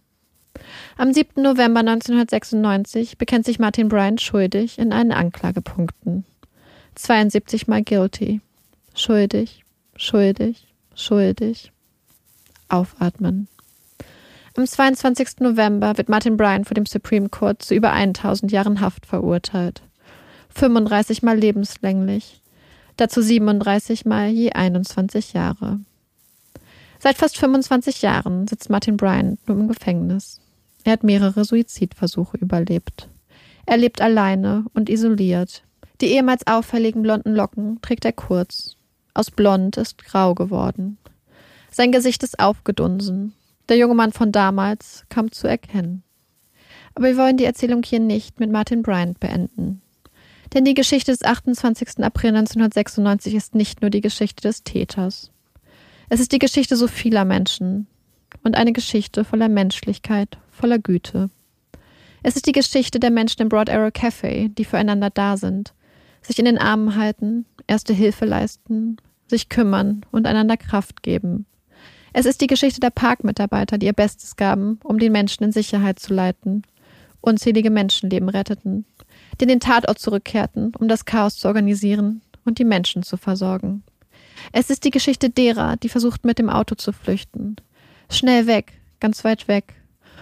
Am 7. November 1996 bekennt sich Martin Bryant schuldig in allen Anklagepunkten. 72 mal guilty. Schuldig, schuldig, schuldig. Aufatmen. Am 22. November wird Martin Bryan vor dem Supreme Court zu über 1000 Jahren Haft verurteilt. 35 mal lebenslänglich, dazu 37 mal je 21 Jahre. Seit fast 25 Jahren sitzt Martin Bryant nur im Gefängnis. Er hat mehrere Suizidversuche überlebt. Er lebt alleine und isoliert. Die ehemals auffälligen blonden Locken trägt er kurz. Aus blond ist grau geworden. Sein Gesicht ist aufgedunsen. Der junge Mann von damals kam zu erkennen. Aber wir wollen die Erzählung hier nicht mit Martin Bryant beenden. Denn die Geschichte des 28. April 1996 ist nicht nur die Geschichte des Täters. Es ist die Geschichte so vieler Menschen und eine Geschichte voller Menschlichkeit, voller Güte. Es ist die Geschichte der Menschen im Broad Arrow Café, die füreinander da sind, sich in den Armen halten, erste Hilfe leisten, sich kümmern und einander Kraft geben. Es ist die Geschichte der Parkmitarbeiter, die ihr Bestes gaben, um den Menschen in Sicherheit zu leiten, unzählige Menschenleben retteten, die in den Tatort zurückkehrten, um das Chaos zu organisieren und die Menschen zu versorgen. Es ist die Geschichte derer, die versuchten mit dem Auto zu flüchten. Schnell weg, ganz weit weg,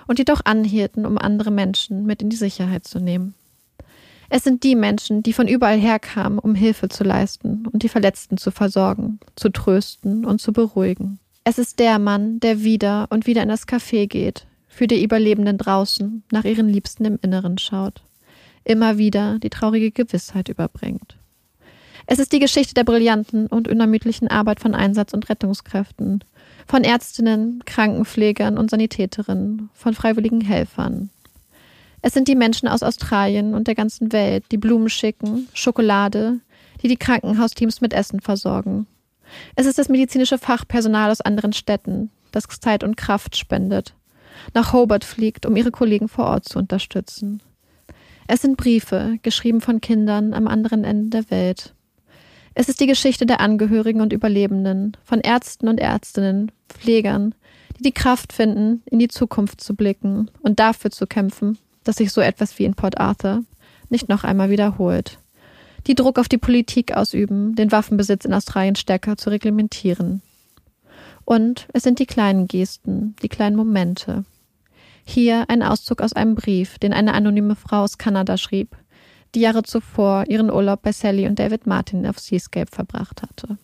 und die doch anhielten, um andere Menschen mit in die Sicherheit zu nehmen. Es sind die Menschen, die von überall herkamen, um Hilfe zu leisten und die Verletzten zu versorgen, zu trösten und zu beruhigen. Es ist der Mann, der wieder und wieder in das Café geht, für die Überlebenden draußen, nach ihren Liebsten im Inneren schaut, immer wieder die traurige Gewissheit überbringt. Es ist die Geschichte der brillanten und unermüdlichen Arbeit von Einsatz- und Rettungskräften, von Ärztinnen, Krankenpflegern und Sanitäterinnen, von freiwilligen Helfern, es sind die Menschen aus Australien und der ganzen Welt, die Blumen schicken, Schokolade, die die Krankenhausteams mit Essen versorgen. Es ist das medizinische Fachpersonal aus anderen Städten, das Zeit und Kraft spendet, nach Hobart fliegt, um ihre Kollegen vor Ort zu unterstützen. Es sind Briefe, geschrieben von Kindern am anderen Ende der Welt. Es ist die Geschichte der Angehörigen und Überlebenden, von Ärzten und Ärztinnen, Pflegern, die die Kraft finden, in die Zukunft zu blicken und dafür zu kämpfen, dass sich so etwas wie in Port Arthur nicht noch einmal wiederholt. Die Druck auf die Politik ausüben, den Waffenbesitz in Australien stärker zu reglementieren. Und es sind die kleinen Gesten, die kleinen Momente. Hier ein Auszug aus einem Brief, den eine anonyme Frau aus Kanada schrieb, die Jahre zuvor ihren Urlaub bei Sally und David Martin auf Seascape verbracht hatte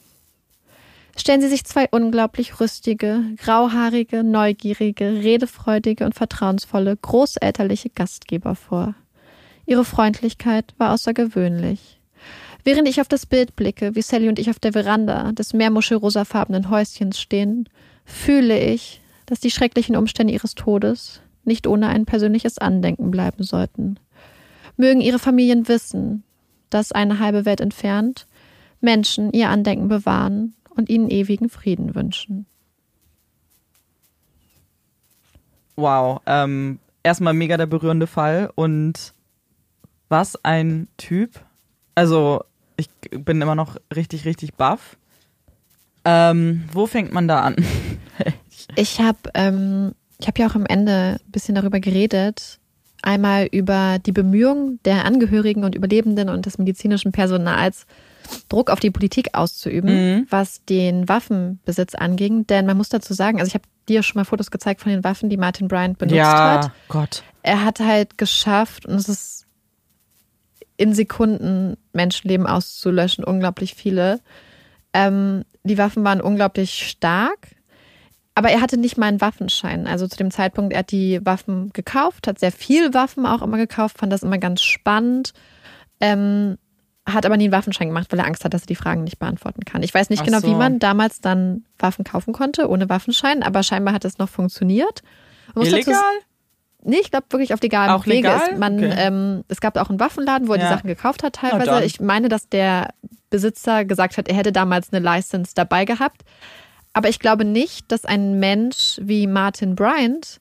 stellen Sie sich zwei unglaublich rüstige, grauhaarige, neugierige, redefreudige und vertrauensvolle, großelterliche Gastgeber vor. Ihre Freundlichkeit war außergewöhnlich. Während ich auf das Bild blicke, wie Sally und ich auf der Veranda des meermuschelrosafarbenen Häuschens stehen, fühle ich, dass die schrecklichen Umstände ihres Todes nicht ohne ein persönliches Andenken bleiben sollten. Mögen ihre Familien wissen, dass eine halbe Welt entfernt Menschen ihr Andenken bewahren und ihnen ewigen Frieden wünschen. Wow, ähm, erstmal mega der berührende Fall und was ein Typ. Also, ich bin immer noch richtig, richtig baff. Ähm, wo fängt man da an? ich habe ähm, ich hab ja auch am Ende ein bisschen darüber geredet. Einmal über die Bemühungen der Angehörigen und Überlebenden und des medizinischen Personals, Druck auf die Politik auszuüben, mhm. was den Waffenbesitz anging. Denn man muss dazu sagen, also ich habe dir schon mal Fotos gezeigt von den Waffen, die Martin Bryant benutzt ja, hat. Gott. Er hat halt geschafft, und es ist in Sekunden Menschenleben auszulöschen, unglaublich viele. Ähm, die Waffen waren unglaublich stark. Aber er hatte nicht mal einen Waffenschein. Also zu dem Zeitpunkt, er hat die Waffen gekauft, hat sehr viel Waffen auch immer gekauft, fand das immer ganz spannend. Ähm, hat aber nie einen Waffenschein gemacht, weil er Angst hat, dass er die Fragen nicht beantworten kann. Ich weiß nicht Ach genau, so. wie man damals dann Waffen kaufen konnte, ohne Waffenschein, aber scheinbar hat es noch funktioniert. Illegal? Nee, ich glaube wirklich auf legalem auch Wege. Legal? Ist man, okay. ähm, es gab auch einen Waffenladen, wo er ja. die Sachen gekauft hat teilweise. Ich meine, dass der Besitzer gesagt hat, er hätte damals eine License dabei gehabt. Aber ich glaube nicht, dass ein Mensch wie Martin Bryant,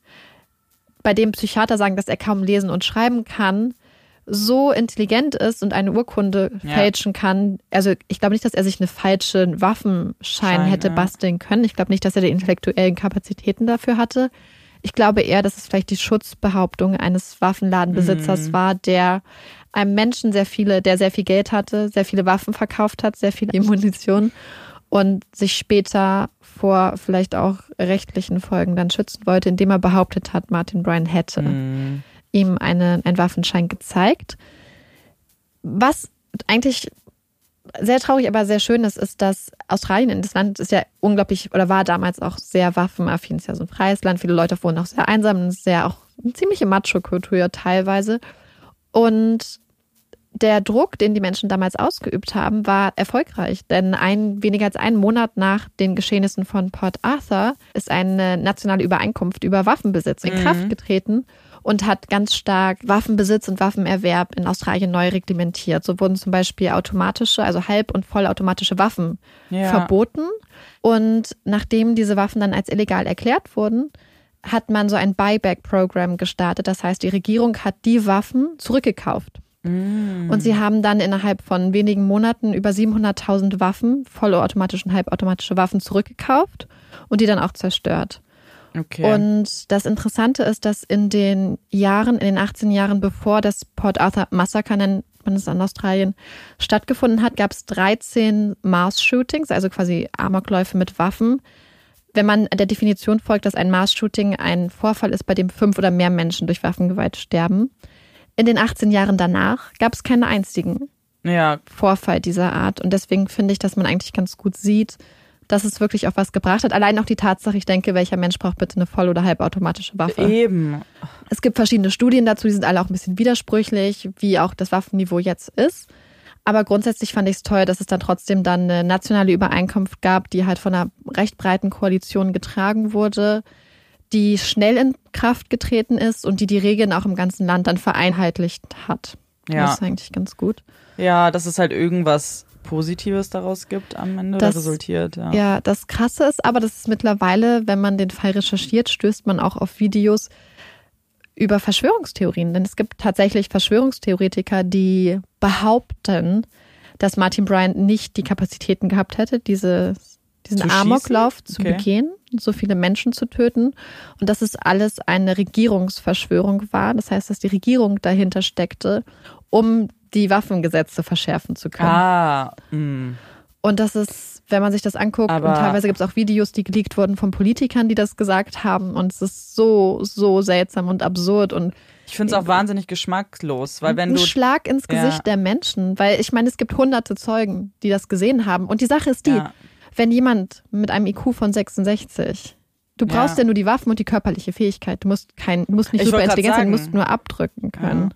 bei dem Psychiater sagen, dass er kaum lesen und schreiben kann, so intelligent ist und eine Urkunde ja. fälschen kann. Also ich glaube nicht, dass er sich einen falschen Waffenschein Schein, hätte ja. basteln können. Ich glaube nicht, dass er die intellektuellen Kapazitäten dafür hatte. Ich glaube eher, dass es vielleicht die Schutzbehauptung eines Waffenladenbesitzers mhm. war, der einem Menschen sehr viele, der sehr viel Geld hatte, sehr viele Waffen verkauft hat, sehr viel Munition und sich später vor vielleicht auch rechtlichen Folgen dann schützen wollte, indem er behauptet hat, Martin Bryan hätte. Mhm ihm eine, einen Waffenschein gezeigt. Was eigentlich sehr traurig, aber sehr schön ist, ist, dass Australien, das Land ist ja unglaublich oder war damals auch sehr waffenaffin, ist ja so ein freies Land. Viele Leute wohnen auch sehr einsam, ist sehr auch eine ziemliche Macho-Kultur teilweise. Und der Druck, den die Menschen damals ausgeübt haben, war erfolgreich. Denn ein, weniger als einen Monat nach den Geschehnissen von Port Arthur ist eine nationale Übereinkunft über Waffenbesitz in mhm. Kraft getreten und hat ganz stark Waffenbesitz und Waffenerwerb in Australien neu reglementiert. So wurden zum Beispiel automatische, also halb- und vollautomatische Waffen ja. verboten. Und nachdem diese Waffen dann als illegal erklärt wurden, hat man so ein Buyback-Programm gestartet. Das heißt, die Regierung hat die Waffen zurückgekauft. Mm. Und sie haben dann innerhalb von wenigen Monaten über 700.000 Waffen, vollautomatische und halbautomatische Waffen zurückgekauft und die dann auch zerstört. Okay. Und das Interessante ist, dass in den Jahren, in den 18 Jahren, bevor das Port Arthur Massaker, nennt man es in Australien, stattgefunden hat, gab es 13 Mars-Shootings, also quasi Amokläufe mit Waffen. Wenn man der Definition folgt, dass ein Mars-Shooting ein Vorfall ist, bei dem fünf oder mehr Menschen durch Waffengewalt sterben. In den 18 Jahren danach gab es keinen einzigen ja. Vorfall dieser Art. Und deswegen finde ich, dass man eigentlich ganz gut sieht, dass es wirklich auch was gebracht hat. Allein auch die Tatsache, ich denke, welcher Mensch braucht bitte eine voll- oder halbautomatische Waffe? Eben. Es gibt verschiedene Studien dazu, die sind alle auch ein bisschen widersprüchlich, wie auch das Waffenniveau jetzt ist. Aber grundsätzlich fand ich es toll, dass es dann trotzdem dann eine nationale Übereinkunft gab, die halt von einer recht breiten Koalition getragen wurde, die schnell in Kraft getreten ist und die die Regeln auch im ganzen Land dann vereinheitlicht hat. Ja. Das ist eigentlich ganz gut. Ja, dass es halt irgendwas Positives daraus gibt am Ende das, resultiert. Ja. ja, das Krasse ist aber, dass es mittlerweile, wenn man den Fall recherchiert, stößt man auch auf Videos über Verschwörungstheorien. Denn es gibt tatsächlich Verschwörungstheoretiker, die behaupten, dass Martin Bryant nicht die Kapazitäten gehabt hätte, diese, diesen zu Amoklauf zu okay. begehen so viele Menschen zu töten und dass es alles eine Regierungsverschwörung war. Das heißt, dass die Regierung dahinter steckte, um die Waffengesetze verschärfen zu können. Ah, mh. Mm. Und das ist, wenn man sich das anguckt, Aber und teilweise gibt es auch Videos, die geleakt wurden von Politikern, die das gesagt haben. Und es ist so, so seltsam und absurd. Und ich finde es auch wahnsinnig geschmacklos, weil wenn ein du. Ein Schlag ins Gesicht ja. der Menschen, weil ich meine, es gibt hunderte Zeugen, die das gesehen haben. Und die Sache ist die, ja wenn jemand mit einem IQ von 66, du brauchst ja, ja nur die Waffen und die körperliche Fähigkeit, du musst kein, du musst nicht ich super intelligent sein, du musst nur abdrücken können.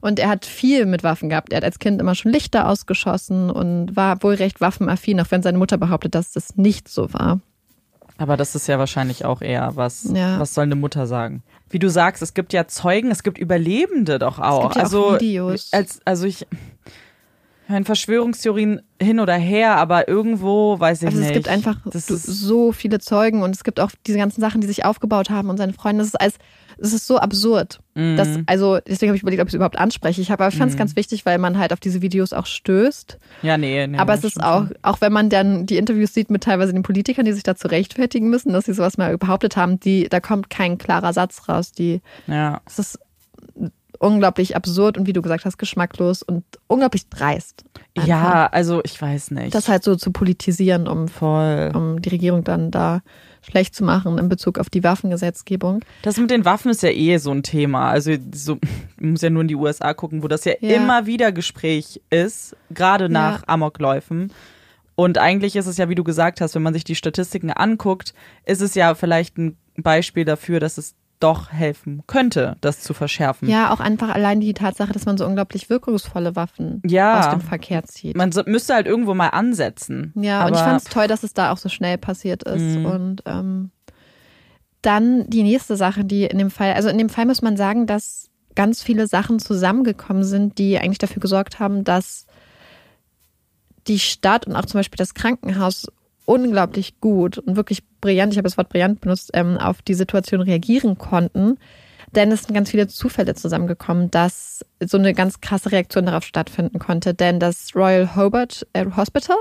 Und er hat viel mit Waffen gehabt. Er hat als Kind immer schon Lichter ausgeschossen und war wohl recht waffenaffin, auch wenn seine Mutter behauptet, dass das nicht so war. Aber das ist ja wahrscheinlich auch eher was, ja. was soll eine Mutter sagen? Wie du sagst, es gibt ja Zeugen, es gibt Überlebende doch auch. Ja also, auch Videos. Als, also ich, meine, Verschwörungstheorien hin oder her, aber irgendwo weiß ich also nicht. Es gibt einfach so viele Zeugen und es gibt auch diese ganzen Sachen, die sich aufgebaut haben und seine Freunde. Das ist alles, es ist so absurd. Mhm. Dass, also deswegen habe ich überlegt, ob ich es überhaupt anspreche. Ich, hab, aber ich fand es mhm. ganz wichtig, weil man halt auf diese Videos auch stößt. Ja, nee, nee. Aber es ist auch, auch wenn man dann die Interviews sieht mit teilweise den Politikern, die sich dazu rechtfertigen müssen, dass sie sowas mal behauptet haben, die, da kommt kein klarer Satz raus. Die, ja. Es ist unglaublich absurd und wie du gesagt hast, geschmacklos und unglaublich dreist. Einfach. Ja, also ich weiß nicht. Das halt so zu politisieren, um, Voll. um die Regierung dann da schlecht zu machen in Bezug auf die Waffengesetzgebung. Das mit den Waffen ist ja eh so ein Thema. Also so, man muss ja nur in die USA gucken, wo das ja, ja. immer wieder Gespräch ist, gerade nach ja. Amokläufen. Und eigentlich ist es ja, wie du gesagt hast, wenn man sich die Statistiken anguckt, ist es ja vielleicht ein Beispiel dafür, dass es doch helfen könnte, das zu verschärfen. Ja, auch einfach allein die Tatsache, dass man so unglaublich wirkungsvolle Waffen ja, aus dem Verkehr zieht. Man so, müsste halt irgendwo mal ansetzen. Ja, und ich fand es toll, dass es da auch so schnell passiert ist. Mhm. Und ähm, dann die nächste Sache, die in dem Fall, also in dem Fall muss man sagen, dass ganz viele Sachen zusammengekommen sind, die eigentlich dafür gesorgt haben, dass die Stadt und auch zum Beispiel das Krankenhaus unglaublich gut und wirklich brillant, ich habe das Wort brillant benutzt, ähm, auf die Situation reagieren konnten. Denn es sind ganz viele Zufälle zusammengekommen, dass so eine ganz krasse Reaktion darauf stattfinden konnte. Denn das Royal Hobart äh, Hospital,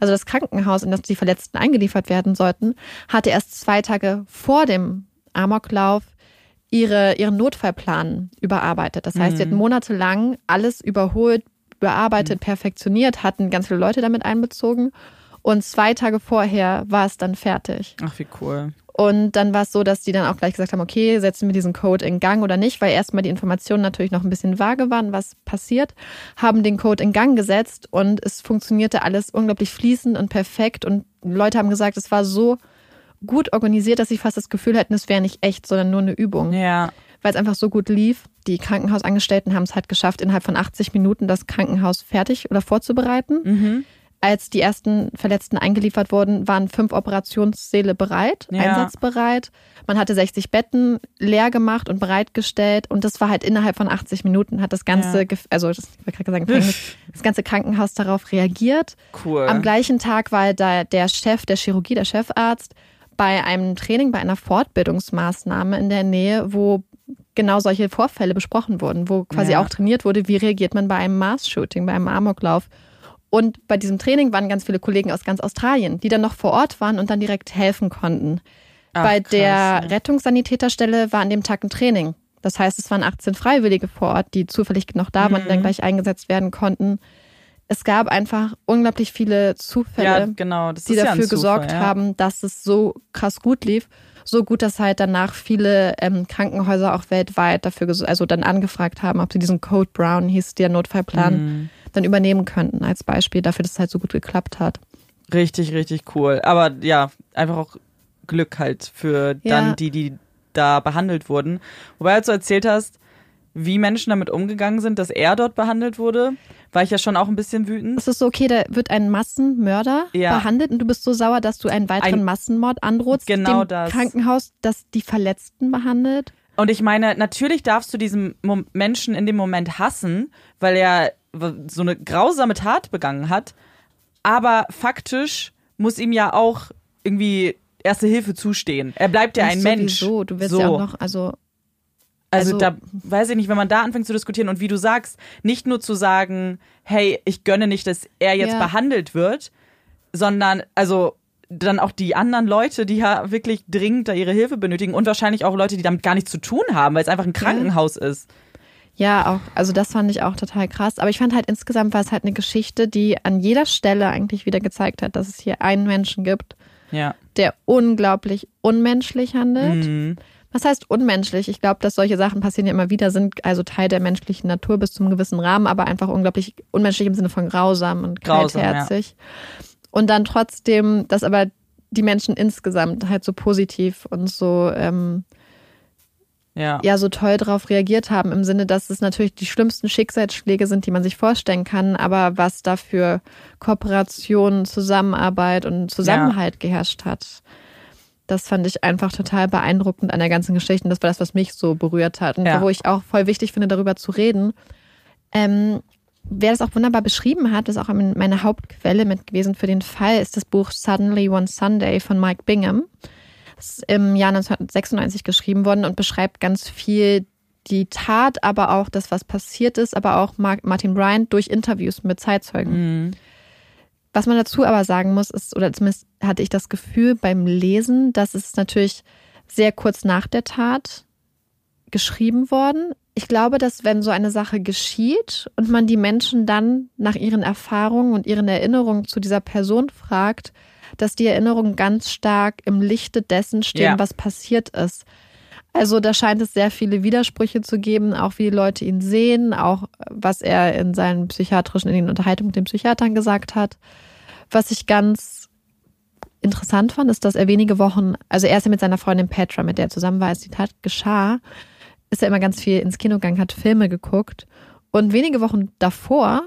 also das Krankenhaus, in das die Verletzten eingeliefert werden sollten, hatte erst zwei Tage vor dem Amoklauf ihre, ihren Notfallplan überarbeitet. Das heißt, mhm. sie hatten monatelang alles überholt, überarbeitet, mhm. perfektioniert, hatten ganz viele Leute damit einbezogen und zwei Tage vorher war es dann fertig. Ach, wie cool. Und dann war es so, dass die dann auch gleich gesagt haben, okay, setzen wir diesen Code in Gang oder nicht, weil erstmal die Informationen natürlich noch ein bisschen vage waren, was passiert, haben den Code in Gang gesetzt und es funktionierte alles unglaublich fließend und perfekt und Leute haben gesagt, es war so gut organisiert, dass sie fast das Gefühl hätten, es wäre nicht echt, sondern nur eine Übung. Ja. Weil es einfach so gut lief. Die Krankenhausangestellten haben es halt geschafft, innerhalb von 80 Minuten das Krankenhaus fertig oder vorzubereiten. Mhm. Als die ersten Verletzten eingeliefert wurden, waren fünf Operationssäle bereit, Ja. einsatzbereit. Man hatte 60 Betten leer gemacht und bereitgestellt und das war halt innerhalb von 80 Minuten hat das ganze, Ja. Also das, ich gerade sagen, das ganze Krankenhaus darauf reagiert. Cool. Am gleichen Tag war da der Chef der Chirurgie, der Chefarzt, bei einem Training, bei einer Fortbildungsmaßnahme in der Nähe, wo genau solche Vorfälle besprochen wurden, wo quasi Ja. auch trainiert wurde, wie reagiert man bei einem Mass-Shooting, bei einem Amoklauf. Und bei diesem Training waren ganz viele Kollegen aus ganz Australien, die dann noch vor Ort waren und dann direkt helfen konnten. Ach, bei krass, der ja. Rettungssanitäterstelle war an dem Tag ein Training. Das heißt, es waren 18 Freiwillige vor Ort, die zufällig noch da waren, Mhm. dann gleich eingesetzt werden konnten. Es gab einfach unglaublich viele Zufälle Ja, genau. Die ja dafür Zufall, gesorgt haben, dass es so krass gut lief. So gut, dass halt danach viele ähm, Krankenhäuser auch weltweit dafür, also dann angefragt haben, ob sie diesen Code Brown hieß, der Notfallplan, Mhm. Dann übernehmen könnten als Beispiel dafür, dass es halt so gut geklappt hat. Richtig, richtig cool. Aber ja, einfach auch Glück halt für dann Ja. die, die da behandelt wurden. Wobei, als du erzählt hast, wie Menschen damit umgegangen sind, dass er dort behandelt wurde, war ich ja schon auch ein bisschen wütend. Es ist so, okay, da wird ein Massenmörder Ja. behandelt und du bist so sauer, dass du einen weiteren Ein- Massenmord androhst, Genau dem das. Krankenhaus, das die Verletzten behandelt. Und ich meine, natürlich darfst du diesen Menschen in dem Moment hassen, weil er so eine grausame Tat begangen hat. Aber faktisch muss ihm ja auch irgendwie Erste Hilfe zustehen. Er bleibt ja ein Mensch. Sowieso, du wirst so. ja auch noch, also Also, Also- da weiß ich nicht, wenn man da anfängt zu diskutieren und wie du sagst, nicht nur zu sagen, hey, ich gönne nicht, dass er jetzt Ja. behandelt wird, sondern also dann auch die anderen Leute, die ja wirklich dringend da ihre Hilfe benötigen und wahrscheinlich auch Leute, die damit gar nichts zu tun haben, weil es einfach ein Krankenhaus ist. Ja, auch, also das fand ich auch total krass. Aber ich fand halt insgesamt war es halt eine Geschichte, die an jeder Stelle eigentlich wieder gezeigt hat, dass es hier einen Menschen gibt, Ja. der unglaublich unmenschlich handelt. Mhm. Was heißt unmenschlich? Ich glaube, dass solche Sachen passieren ja immer wieder, sind also Teil der menschlichen Natur bis zum gewissen Rahmen, aber einfach unglaublich unmenschlich im Sinne von grausam und Grausam, kaltherzig. Und dann trotzdem, dass aber die Menschen insgesamt halt so positiv und so ähm, Ja. ja so toll darauf reagiert haben, im Sinne, dass es natürlich die schlimmsten Schicksalsschläge sind, die man sich vorstellen kann, aber was dafür Kooperation, Zusammenarbeit und Zusammenhalt geherrscht hat. Das fand ich einfach total beeindruckend an der ganzen Geschichte. Und das war das, was mich so berührt hat. Und Ja. wo ich auch voll wichtig finde, darüber zu reden. Ähm, wer das auch wunderbar beschrieben hat, ist auch meine Hauptquelle mit gewesen für den Fall, ist das Buch Suddenly One Sunday von Mike Bingham. Ist im Jahr 1996 geschrieben worden und beschreibt ganz viel die Tat, aber auch das, was passiert ist, aber auch Martin Bryant durch Interviews mit Zeitzeugen. Mhm. Was man dazu aber sagen muss, ist, oder zumindest hatte ich das Gefühl beim Lesen, dass es natürlich sehr kurz nach der Tat geschrieben worden. Ich glaube, dass wenn so eine Sache geschieht und man die Menschen dann nach ihren Erfahrungen und ihren Erinnerungen zu dieser Person fragt, dass die Erinnerungen ganz stark im Lichte dessen stehen, Ja. was passiert ist. Also da scheint es sehr viele Widersprüche zu geben, auch wie die Leute ihn sehen, auch was er in seinen psychiatrischen, in den Unterhaltungen mit den Psychiatern gesagt hat. Was ich ganz interessant fand, ist, dass er wenige Wochen, also er ist ja mit seiner Freundin Petra, mit der er zusammen war, als die Tat geschah, ist er immer ganz viel ins Kino gegangen, hat Filme geguckt. Und wenige Wochen davor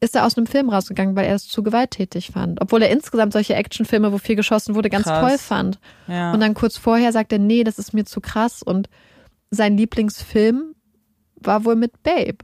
ist er aus einem Film rausgegangen, weil er es zu gewalttätig fand. Obwohl er insgesamt solche Actionfilme, wo viel geschossen wurde, ganz Krass. toll fand. Ja. Und dann kurz vorher sagt er, nee, das ist mir zu krass. Und sein Lieblingsfilm war wohl mit Babe.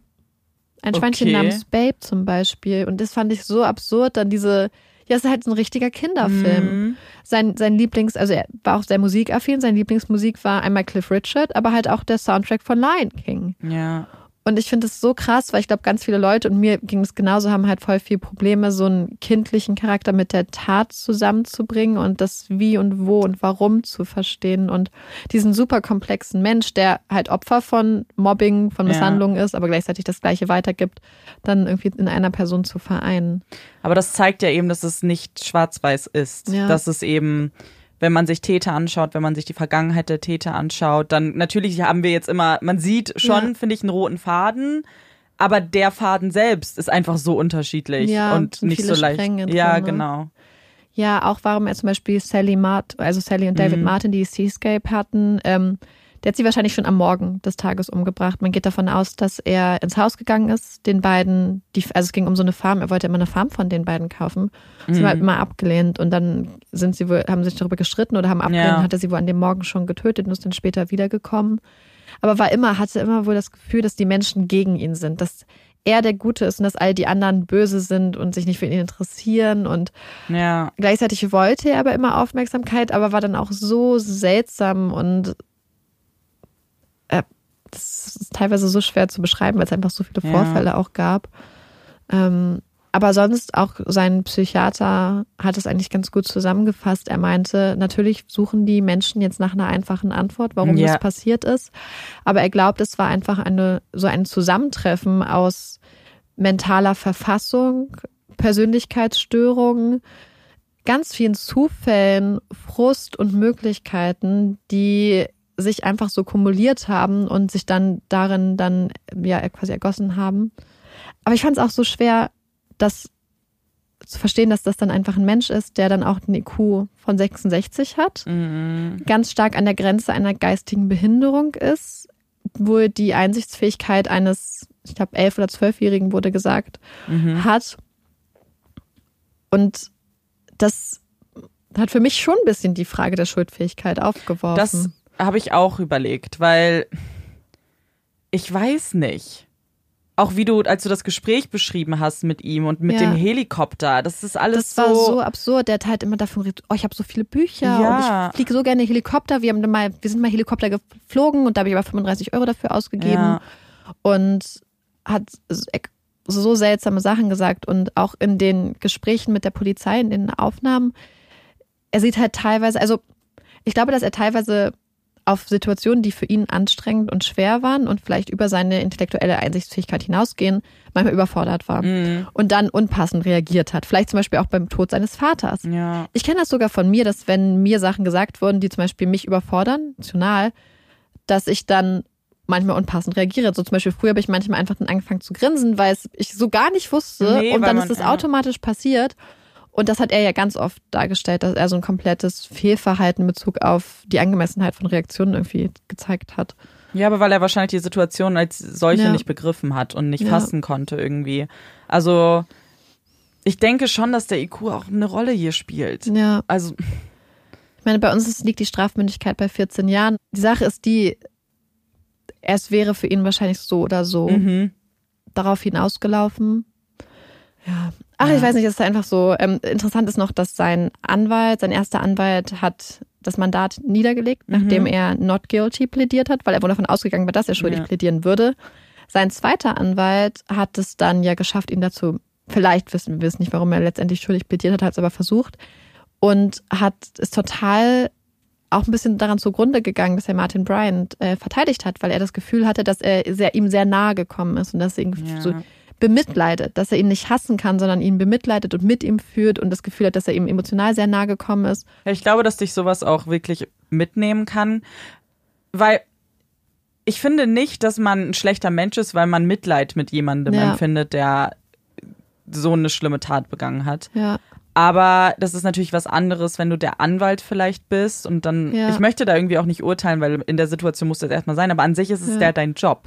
Ein Schweinchen Okay. namens Babe zum Beispiel. Und das fand ich so absurd, dann diese, ja, es ist halt so ein richtiger Kinderfilm. Mhm. Sein, sein Lieblings, also er war auch sehr musikaffin, sein Lieblingsmusik war einmal Cliff Richard, aber halt auch der Soundtrack von Lion King. Ja. Und ich finde es so krass, weil ich glaube, ganz viele Leute und mir ging es genauso, haben halt voll viel Probleme, so einen kindlichen Charakter mit der Tat zusammenzubringen und das Wie und Wo und Warum zu verstehen und diesen super komplexen Mensch, der halt Opfer von Mobbing, von Ja. Misshandlungen ist, aber gleichzeitig das Gleiche weitergibt, dann irgendwie in einer Person zu vereinen. Aber das zeigt ja eben, dass es nicht schwarz-weiß ist. Ja. Dass es eben wenn man sich Täter anschaut, wenn man sich die Vergangenheit der Täter anschaut, dann natürlich haben wir jetzt immer, man sieht schon, Ja. finde ich, einen roten Faden, aber der Faden selbst ist einfach so unterschiedlich Ja, und nicht so leicht. Stränge drin, ja, ne? genau. Ja, auch warum er zum Beispiel Sally Mart, also Sally und David Mhm. Martin, die Seascape hatten, ähm, der hat sie wahrscheinlich schon am Morgen des Tages umgebracht. Man geht davon aus, dass er ins Haus gegangen ist, den beiden, die, also es ging um so eine Farm, er wollte immer eine Farm von den beiden kaufen. Sie Mhm. haben halt immer abgelehnt und dann sind sie wohl, haben sich darüber gestritten oder haben abgelehnt, Ja. hat er sie wohl an dem Morgen schon getötet und ist dann später wiedergekommen. Aber war immer, hatte immer wohl das Gefühl, dass die Menschen gegen ihn sind, dass er der Gute ist und dass all die anderen böse sind und sich nicht für ihn interessieren und Ja, Gleichzeitig wollte er aber immer Aufmerksamkeit, aber war dann auch so seltsam und das ist teilweise so schwer zu beschreiben, weil es einfach so viele Ja. Vorfälle auch gab. Ähm, aber sonst auch sein Psychiater hat es eigentlich ganz gut zusammengefasst. Er meinte, natürlich suchen die Menschen jetzt nach einer einfachen Antwort, warum Ja. das passiert ist. Aber er glaubt, es war einfach eine, so ein Zusammentreffen aus mentaler Verfassung, Persönlichkeitsstörungen, ganz vielen Zufällen, Frust und Möglichkeiten, die sich einfach so kumuliert haben und sich dann darin dann ja quasi ergossen haben. Aber ich fand es auch so schwer, das zu verstehen, dass das dann einfach ein Mensch ist, der dann auch einen IQ von 66 hat, mhm. ganz stark an der Grenze einer geistigen Behinderung ist, wohl die Einsichtsfähigkeit eines, ich glaube, elf- oder zwölfjährigen wurde gesagt, Mhm. hat. Und das hat für mich schon ein bisschen die Frage der Schuldfähigkeit aufgeworfen. Das habe ich auch überlegt, weil ich weiß nicht. Auch wie du, als du das Gespräch beschrieben hast mit ihm und mit Ja. dem Helikopter, das ist alles das war so, so. absurd. Der hat halt immer davon geredet, oh, ich habe so viele Bücher Ja. und ich fliege so gerne Helikopter. Wir haben mal, wir sind mal Helikopter geflogen und da habe ich aber 35 Euro dafür ausgegeben. Ja. Und hat so seltsame Sachen gesagt und auch in den Gesprächen mit der Polizei, in den Aufnahmen, er sieht halt teilweise, also ich glaube, dass er teilweise auf Situationen, die für ihn anstrengend und schwer waren und vielleicht über seine intellektuelle Einsichtsfähigkeit hinausgehen, manchmal überfordert war Mhm. und dann unpassend reagiert hat. Vielleicht zum Beispiel auch beim Tod seines Vaters. Ja. Ich kenne das sogar von mir, dass wenn mir Sachen gesagt wurden, die zum Beispiel mich überfordern, emotional, dass ich dann manchmal unpassend reagiere. So zum Beispiel früher habe ich manchmal einfach dann angefangen zu grinsen, weil es ich so gar nicht wusste Nee, und dann ist es ja. automatisch passiert. Und das hat er ja ganz oft dargestellt, dass er so ein komplettes Fehlverhalten in Bezug auf die Angemessenheit von Reaktionen irgendwie gezeigt hat. Ja, aber weil er wahrscheinlich die Situation als solche Ja. nicht begriffen hat und nicht Ja. fassen konnte irgendwie. Also ich denke schon, dass der IQ auch eine Rolle hier spielt. Ja. Also Ich meine, bei uns liegt die Strafmündigkeit bei 14 Jahren. Die Sache ist die, es wäre für ihn wahrscheinlich so oder so mhm. darauf hinausgelaufen. Ja. Ach, ich weiß nicht, es ist einfach so. Ähm, interessant ist noch, dass sein Anwalt, sein erster Anwalt hat das Mandat niedergelegt, Mhm. nachdem er not guilty plädiert hat, weil er wohl davon ausgegangen war, dass er schuldig Ja. plädieren würde. Sein zweiter Anwalt hat es dann ja geschafft, ihn dazu, vielleicht wissen wir es nicht, warum er letztendlich schuldig plädiert hat, hat es aber versucht und hat es total auch ein bisschen daran zugrunde gegangen, dass er Martin Bryant äh, verteidigt hat, weil er das Gefühl hatte, dass er sehr, ihm sehr nahe gekommen ist und dass ihn Ja. so bemitleidet, dass er ihn nicht hassen kann, sondern ihn bemitleidet und mit ihm führt und das Gefühl hat, dass er ihm emotional sehr nahe gekommen ist. Ich glaube, dass dich sowas auch wirklich mitnehmen kann, weil ich finde nicht, dass man ein schlechter Mensch ist, weil man Mitleid mit jemandem Ja. empfindet, der so eine schlimme Tat begangen hat. Ja, Aber das ist natürlich was anderes, wenn du der Anwalt vielleicht bist und dann, Ja. ich möchte da irgendwie auch nicht urteilen, weil in der Situation muss das erstmal sein, aber an sich ist es ja dein Job.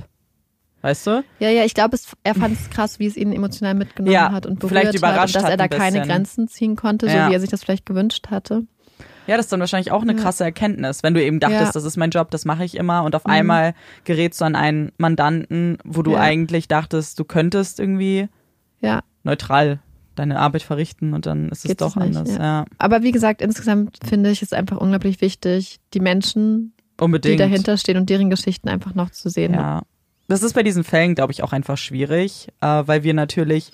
Weißt du? ja, ja ich glaube, er fand es krass, wie es ihn emotional mitgenommen Ja, hat und berührt vielleicht hat und überrascht dass er da ein keine. Grenzen ziehen konnte, so Ja. wie er sich das vielleicht gewünscht hatte. Ja, das ist dann wahrscheinlich auch eine krasse Erkenntnis, wenn du eben dachtest, Ja. Mhm. das ist mein Job, das mache ich immer und auf einmal gerätst du an einen Mandanten, wo du Ja. eigentlich dachtest, du könntest irgendwie Ja, neutral deine Arbeit verrichten und dann ist es Geht es doch nicht, anders. ja. Aber wie gesagt, insgesamt finde ich es einfach unglaublich wichtig, die Menschen, die unbedingt. dahinter stehen und deren Geschichten einfach noch zu sehen. Ja. Das ist bei diesen Fällen, glaube ich, auch einfach schwierig, äh, weil wir natürlich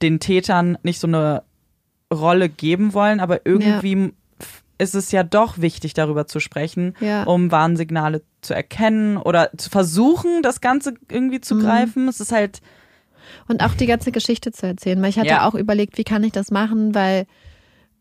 den Tätern nicht so eine Rolle geben wollen, aber irgendwie f- ist es ja doch wichtig, darüber zu sprechen, Ja. um Warnsignale zu erkennen oder zu versuchen, das Ganze irgendwie zu Mhm. greifen. Es ist halt, Und auch die ganze Geschichte zu erzählen. Weil ich hatte Ja. auch überlegt, wie kann ich das machen, weil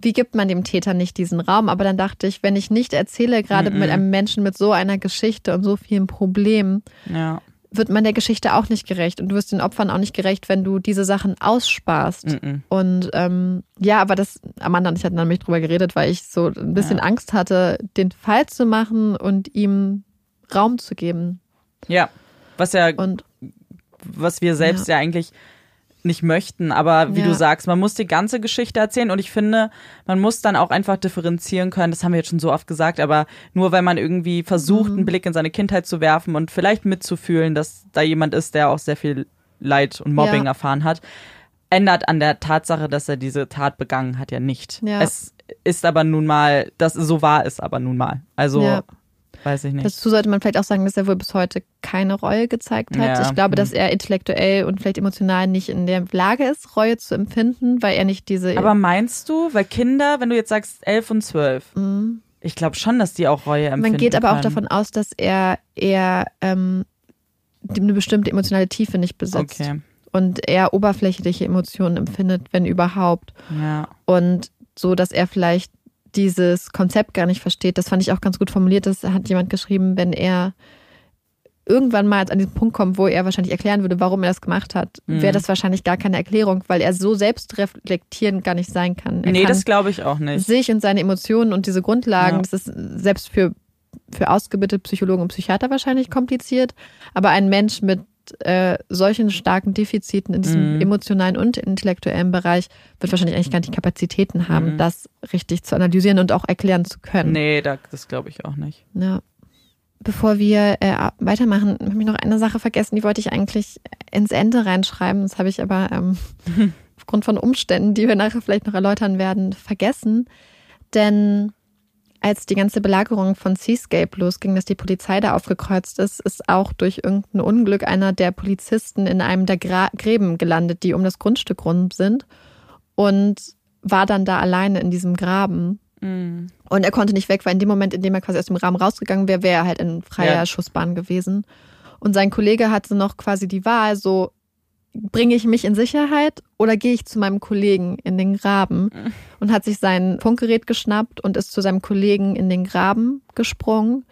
wie gibt man dem Täter nicht diesen Raum? Aber dann dachte ich, wenn ich nicht erzähle, gerade Mhm. mit einem Menschen mit so einer Geschichte und so vielen Problemen, Ja. Wird man der Geschichte auch nicht gerecht. Und du wirst den Opfern auch nicht gerecht, wenn du diese Sachen aussparst. Mhm. Und ähm, ja, aber das, Amanda und ich hatten nämlich drüber geredet, weil ich so ein bisschen Ja. Angst hatte, den Fall zu machen und ihm Raum zu geben. Ja. Was ja, Und was wir selbst ja, eigentlich nicht möchten, aber wie Ja. du sagst, man muss die ganze Geschichte erzählen und ich finde, man muss dann auch einfach differenzieren können, das haben wir jetzt schon so oft gesagt, aber nur weil man irgendwie versucht, Mhm. einen Blick in seine Kindheit zu werfen und vielleicht mitzufühlen, dass da jemand ist, der auch sehr viel Leid und Mobbing Ja. erfahren hat, ändert an der Tatsache, dass er diese Tat begangen hat, ja nicht. Ja. Es ist aber nun mal, das so war es aber nun mal. Also. Weiß ich nicht. dazu sollte man vielleicht auch sagen, dass er wohl bis heute keine Reue gezeigt hat. Ja. Ich glaube, Hm. dass er intellektuell und vielleicht emotional nicht in der Lage ist, Reue zu empfinden, weil er nicht diese. aber meinst du, weil Kinder, wenn du jetzt sagst elf und zwölf, Mhm. ich glaube schon, dass die auch Reue empfinden Man geht aber auch davon aus, dass er eher ähm, eine bestimmte emotionale Tiefe nicht besitzt. Okay, Und eher oberflächliche Emotionen empfindet, wenn überhaupt. ja. Und so, dass er vielleicht dieses Konzept gar nicht versteht. Das fand ich auch ganz gut formuliert. Das hat jemand geschrieben, wenn er irgendwann mal an diesen Punkt kommt, wo er wahrscheinlich erklären würde, warum er das gemacht hat, Mhm. wäre das wahrscheinlich gar keine Erklärung, weil er so selbstreflektierend gar nicht sein kann. Er Nee, kann das glaube ich auch nicht. sich und seine Emotionen und diese Grundlagen, Ja. das ist selbst für, für ausgebildete Psychologen und Psychiater wahrscheinlich kompliziert, aber ein Mensch mit äh, solchen starken Defiziten in diesem Mhm. emotionalen und intellektuellen Bereich wird wahrscheinlich eigentlich gar nicht die Kapazitäten haben, Mhm. das richtig zu analysieren und auch erklären zu können. Nee, da, das glaube ich auch nicht. Ja. Bevor wir äh, weitermachen, habe ich noch eine Sache vergessen, die wollte ich eigentlich ins Ende reinschreiben. Das habe ich aber ähm, aufgrund von Umständen, die wir nachher vielleicht noch erläutern werden, vergessen. Denn als die ganze Belagerung von Seascape losging, dass die Polizei da aufgekreuzt ist, ist auch durch irgendein Unglück einer der Polizisten in einem der Gra Gräben gelandet, die um das Grundstück rum sind und war dann da alleine in diesem Graben. Mhm. Und er konnte nicht weg, weil in dem Moment, in dem er quasi aus dem Rahmen rausgegangen wäre, wäre er halt in freier Ja. Schussbahn gewesen. Und sein Kollege hatte noch quasi die Wahl, so bringe ich mich in Sicherheit oder gehe ich zu meinem Kollegen in den Graben und hat sich sein Funkgerät geschnappt und ist zu seinem Kollegen in den Graben gesprungen,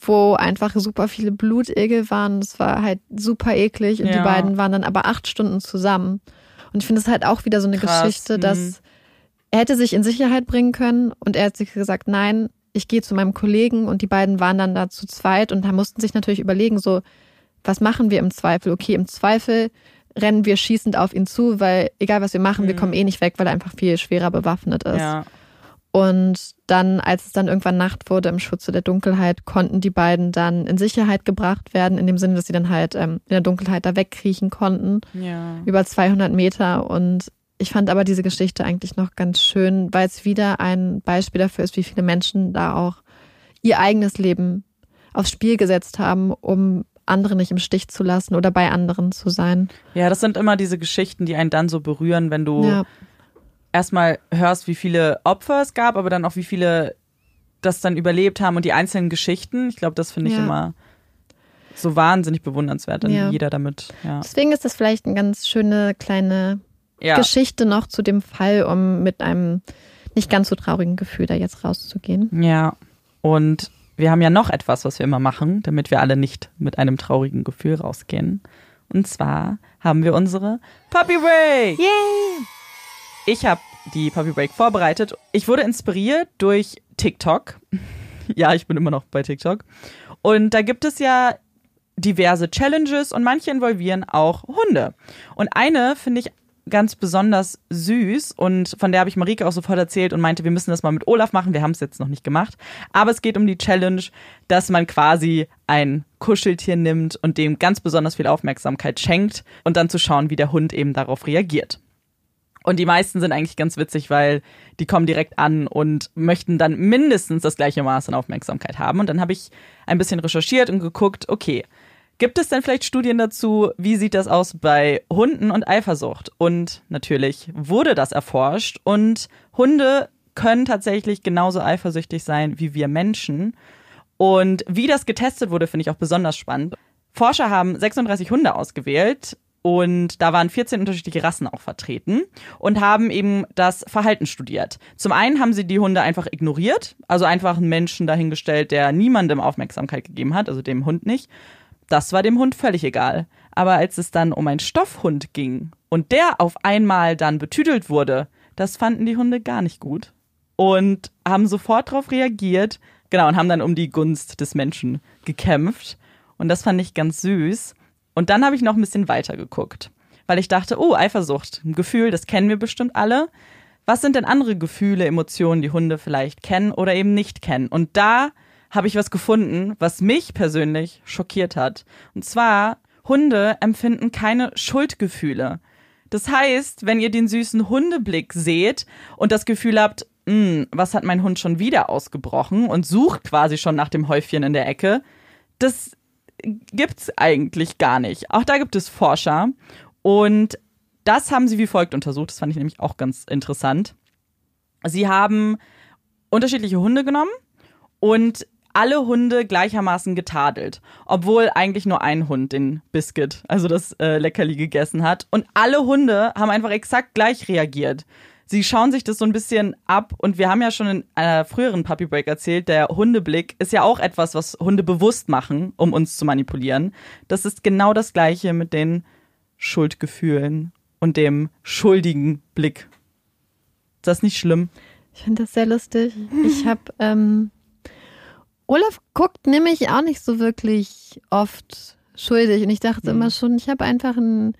wo einfach super viele Blutegel waren. Das war halt super eklig und die Ja. beiden waren dann aber acht Stunden zusammen. Und ich finde es halt auch wieder so eine Krass, Geschichte, mhm. dass er hätte sich in Sicherheit bringen können und er hat sich gesagt, nein, ich gehe zu meinem Kollegen und die beiden waren dann da zu zweit und da mussten sich natürlich überlegen, so, was machen wir im Zweifel? Okay, im Zweifel rennen wir schießend auf ihn zu, weil egal was wir machen, wir Mhm. kommen eh nicht weg, weil er einfach viel schwerer bewaffnet ist. Ja. Und dann, als es dann irgendwann Nacht wurde im Schutze der Dunkelheit, konnten die beiden dann in Sicherheit gebracht werden, in dem Sinne, dass sie dann halt ähm, in der Dunkelheit da wegkriechen konnten Ja. über 200 Meter. Und ich fand aber diese Geschichte eigentlich noch ganz schön, weil es wieder ein Beispiel dafür ist, wie viele Menschen da auch ihr eigenes Leben aufs Spiel gesetzt haben, um andere nicht im Stich zu lassen oder bei anderen zu sein. ja, das sind immer diese Geschichten, die einen dann so berühren, wenn du Ja, erstmal hörst, wie viele Opfer es gab, aber dann auch wie viele das dann überlebt haben und die einzelnen Geschichten. Ich glaube, das finde ich Ja. immer so wahnsinnig bewundernswert, wenn Ja. jeder damit, ja. deswegen ist das vielleicht eine ganz schöne kleine Ja, Geschichte noch zu dem Fall, um mit einem nicht ganz so traurigen Gefühl da jetzt rauszugehen. ja. Und wir haben ja noch etwas, was wir immer machen, damit wir alle nicht mit einem traurigen Gefühl rausgehen. Und zwar haben wir unsere Puppy Break. Yay! Ich habe die Puppy Break vorbereitet. Ich wurde inspiriert durch TikTok. ja, ich bin immer noch bei TikTok. Und da gibt es ja diverse Challenges und manche involvieren auch Hunde. Und eine finde ich ganz besonders süß und von der habe ich Marike auch sofort erzählt und meinte, wir müssen das mal mit Olaf machen. Wir haben es jetzt noch nicht gemacht. Aber es geht um die Challenge, dass man quasi ein Kuscheltier nimmt und dem ganz besonders viel Aufmerksamkeit schenkt und dann zu schauen, wie der Hund eben darauf reagiert. Und die meisten sind eigentlich ganz witzig, weil die kommen direkt an und möchten dann mindestens das gleiche Maß an Aufmerksamkeit haben. Und dann habe ich ein bisschen recherchiert und geguckt, okay, gibt es denn vielleicht Studien dazu, wie sieht das aus bei Hunden und Eifersucht? Und natürlich wurde das erforscht und Hunde können tatsächlich genauso eifersüchtig sein wie wir Menschen. Und wie das getestet wurde, finde ich auch besonders spannend. Forscher haben 36 Hunde ausgewählt, und da waren 14 unterschiedliche Rassen auch vertreten und haben eben das Verhalten studiert. Zum einen haben sie die Hunde einfach ignoriert, also einfach einen Menschen dahingestellt, der niemandem Aufmerksamkeit gegeben hat, also dem Hund nicht. Das war dem Hund völlig egal. Aber als es dann um einen Stoffhund ging und der auf einmal dann betüdelt wurde, das fanden die Hunde gar nicht gut und haben sofort darauf reagiert, genau, und haben dann um die Gunst des Menschen gekämpft. Und das fand ich ganz süß. Und dann habe ich noch ein bisschen weiter geguckt, weil ich dachte, oh, Eifersucht, ein Gefühl, das kennen wir bestimmt alle. Was sind denn andere Gefühle, Emotionen, die Hunde vielleicht kennen oder eben nicht kennen? Und da habe ich was gefunden, was mich persönlich schockiert hat. Und zwar, Hunde empfinden keine Schuldgefühle. Das heißt, wenn ihr den süßen Hundeblick seht und das Gefühl habt, hm, was hat mein Hund schon wieder ausgebrochen und sucht quasi schon nach dem Häufchen in der Ecke, das gibt's eigentlich gar nicht. Auch da gibt es Forscher und das haben sie wie folgt untersucht. Das fand ich nämlich auch ganz interessant. Sie haben unterschiedliche Hunde genommen und alle Hunde gleichermaßen getadelt, obwohl eigentlich nur ein Hund den Biscuit, also das äh, Leckerli gegessen hat. Und alle Hunde haben einfach exakt gleich reagiert sie schauen sich das so ein bisschen ab und wir haben ja schon in einer früheren Puppy Break erzählt, der Hundeblick ist ja auch etwas, was Hunde bewusst machen, um uns zu manipulieren. Das ist genau das gleiche mit den Schuldgefühlen und dem schuldigen Blick. Ist das nicht schlimm? Ich finde das sehr lustig. Ich habe ähm, Olaf guckt nämlich auch nicht so wirklich oft schuldig und ich dachte mhm. immer schon, ich habe einfach ein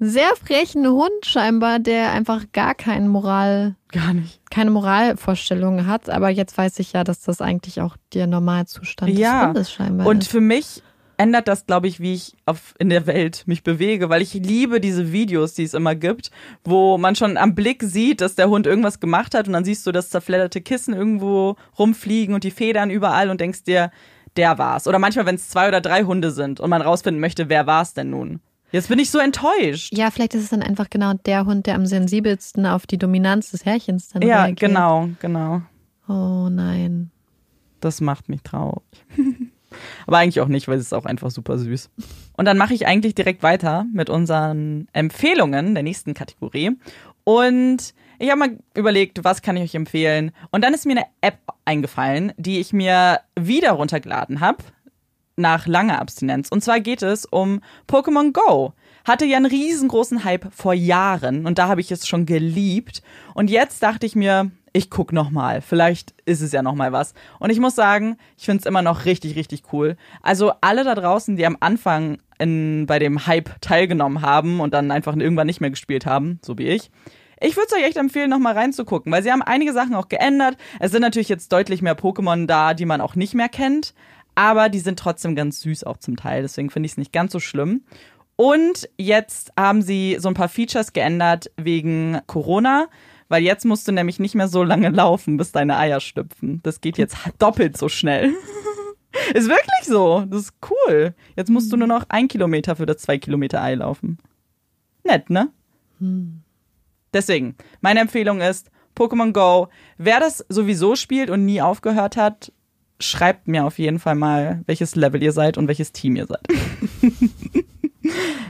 sehr frechen Hund scheinbar, der einfach gar keinen Moral, gar nicht, keine Moralvorstellungen hat. Aber jetzt weiß ich ja, dass das eigentlich auch der Normalzustand ja. des Hundes scheinbar Und ist. für mich ändert das, glaube ich, wie ich auf, in der Welt mich bewege, weil ich liebe diese Videos, die es immer gibt, wo man schon am Blick sieht, dass der Hund irgendwas gemacht hat und dann siehst du das zerfledderte Kissen irgendwo rumfliegen und die Federn überall und denkst dir, der war's. Oder manchmal, wenn es zwei oder drei Hunde sind und man rausfinden möchte, wer war's denn nun. Jetzt bin ich so enttäuscht. Ja, vielleicht ist es dann einfach genau der Hund, der am sensibelsten auf die Dominanz des Herrchens dann ja, reagiert. Ja, genau, genau. Oh nein. Das macht mich traurig. Aber eigentlich auch nicht, weil es ist auch einfach super süß. Und dann mache ich eigentlich direkt weiter mit unseren Empfehlungen der nächsten Kategorie. Und ich habe mal überlegt, was kann ich euch empfehlen? Und dann ist mir eine App eingefallen, die ich mir wieder runtergeladen habe nach langer Abstinenz. Und zwar geht es um Pokémon Go. Hatte ja einen riesengroßen Hype vor Jahren und da habe ich es schon geliebt. Und jetzt dachte ich mir, ich guck noch mal. Vielleicht ist es ja noch mal was. Und ich muss sagen, ich finde es immer noch richtig, richtig cool. Also alle da draußen, die am Anfang in, bei dem Hype teilgenommen haben und dann einfach irgendwann nicht mehr gespielt haben, so wie ich. Ich würde es euch echt empfehlen, noch mal reinzugucken, weil sie haben einige Sachen auch geändert. Es sind natürlich jetzt deutlich mehr Pokémon da, die man auch nicht mehr kennt aber die sind trotzdem ganz süß auch zum Teil. Deswegen finde ich es nicht ganz so schlimm. Und jetzt haben sie so ein paar Features geändert wegen Corona, weil jetzt musst du nämlich nicht mehr so lange laufen, bis deine Eier schlüpfen. Das geht jetzt doppelt so schnell. ist wirklich so. Das ist cool. Jetzt musst du nur noch ein Kilometer für das zwei Kilometer Ei laufen. Nett, ne? Hm. Deswegen, meine Empfehlung ist Pokémon Go. Wer das sowieso spielt und nie aufgehört hat, schreibt mir auf jeden Fall mal, welches Level ihr seid und welches Team ihr seid.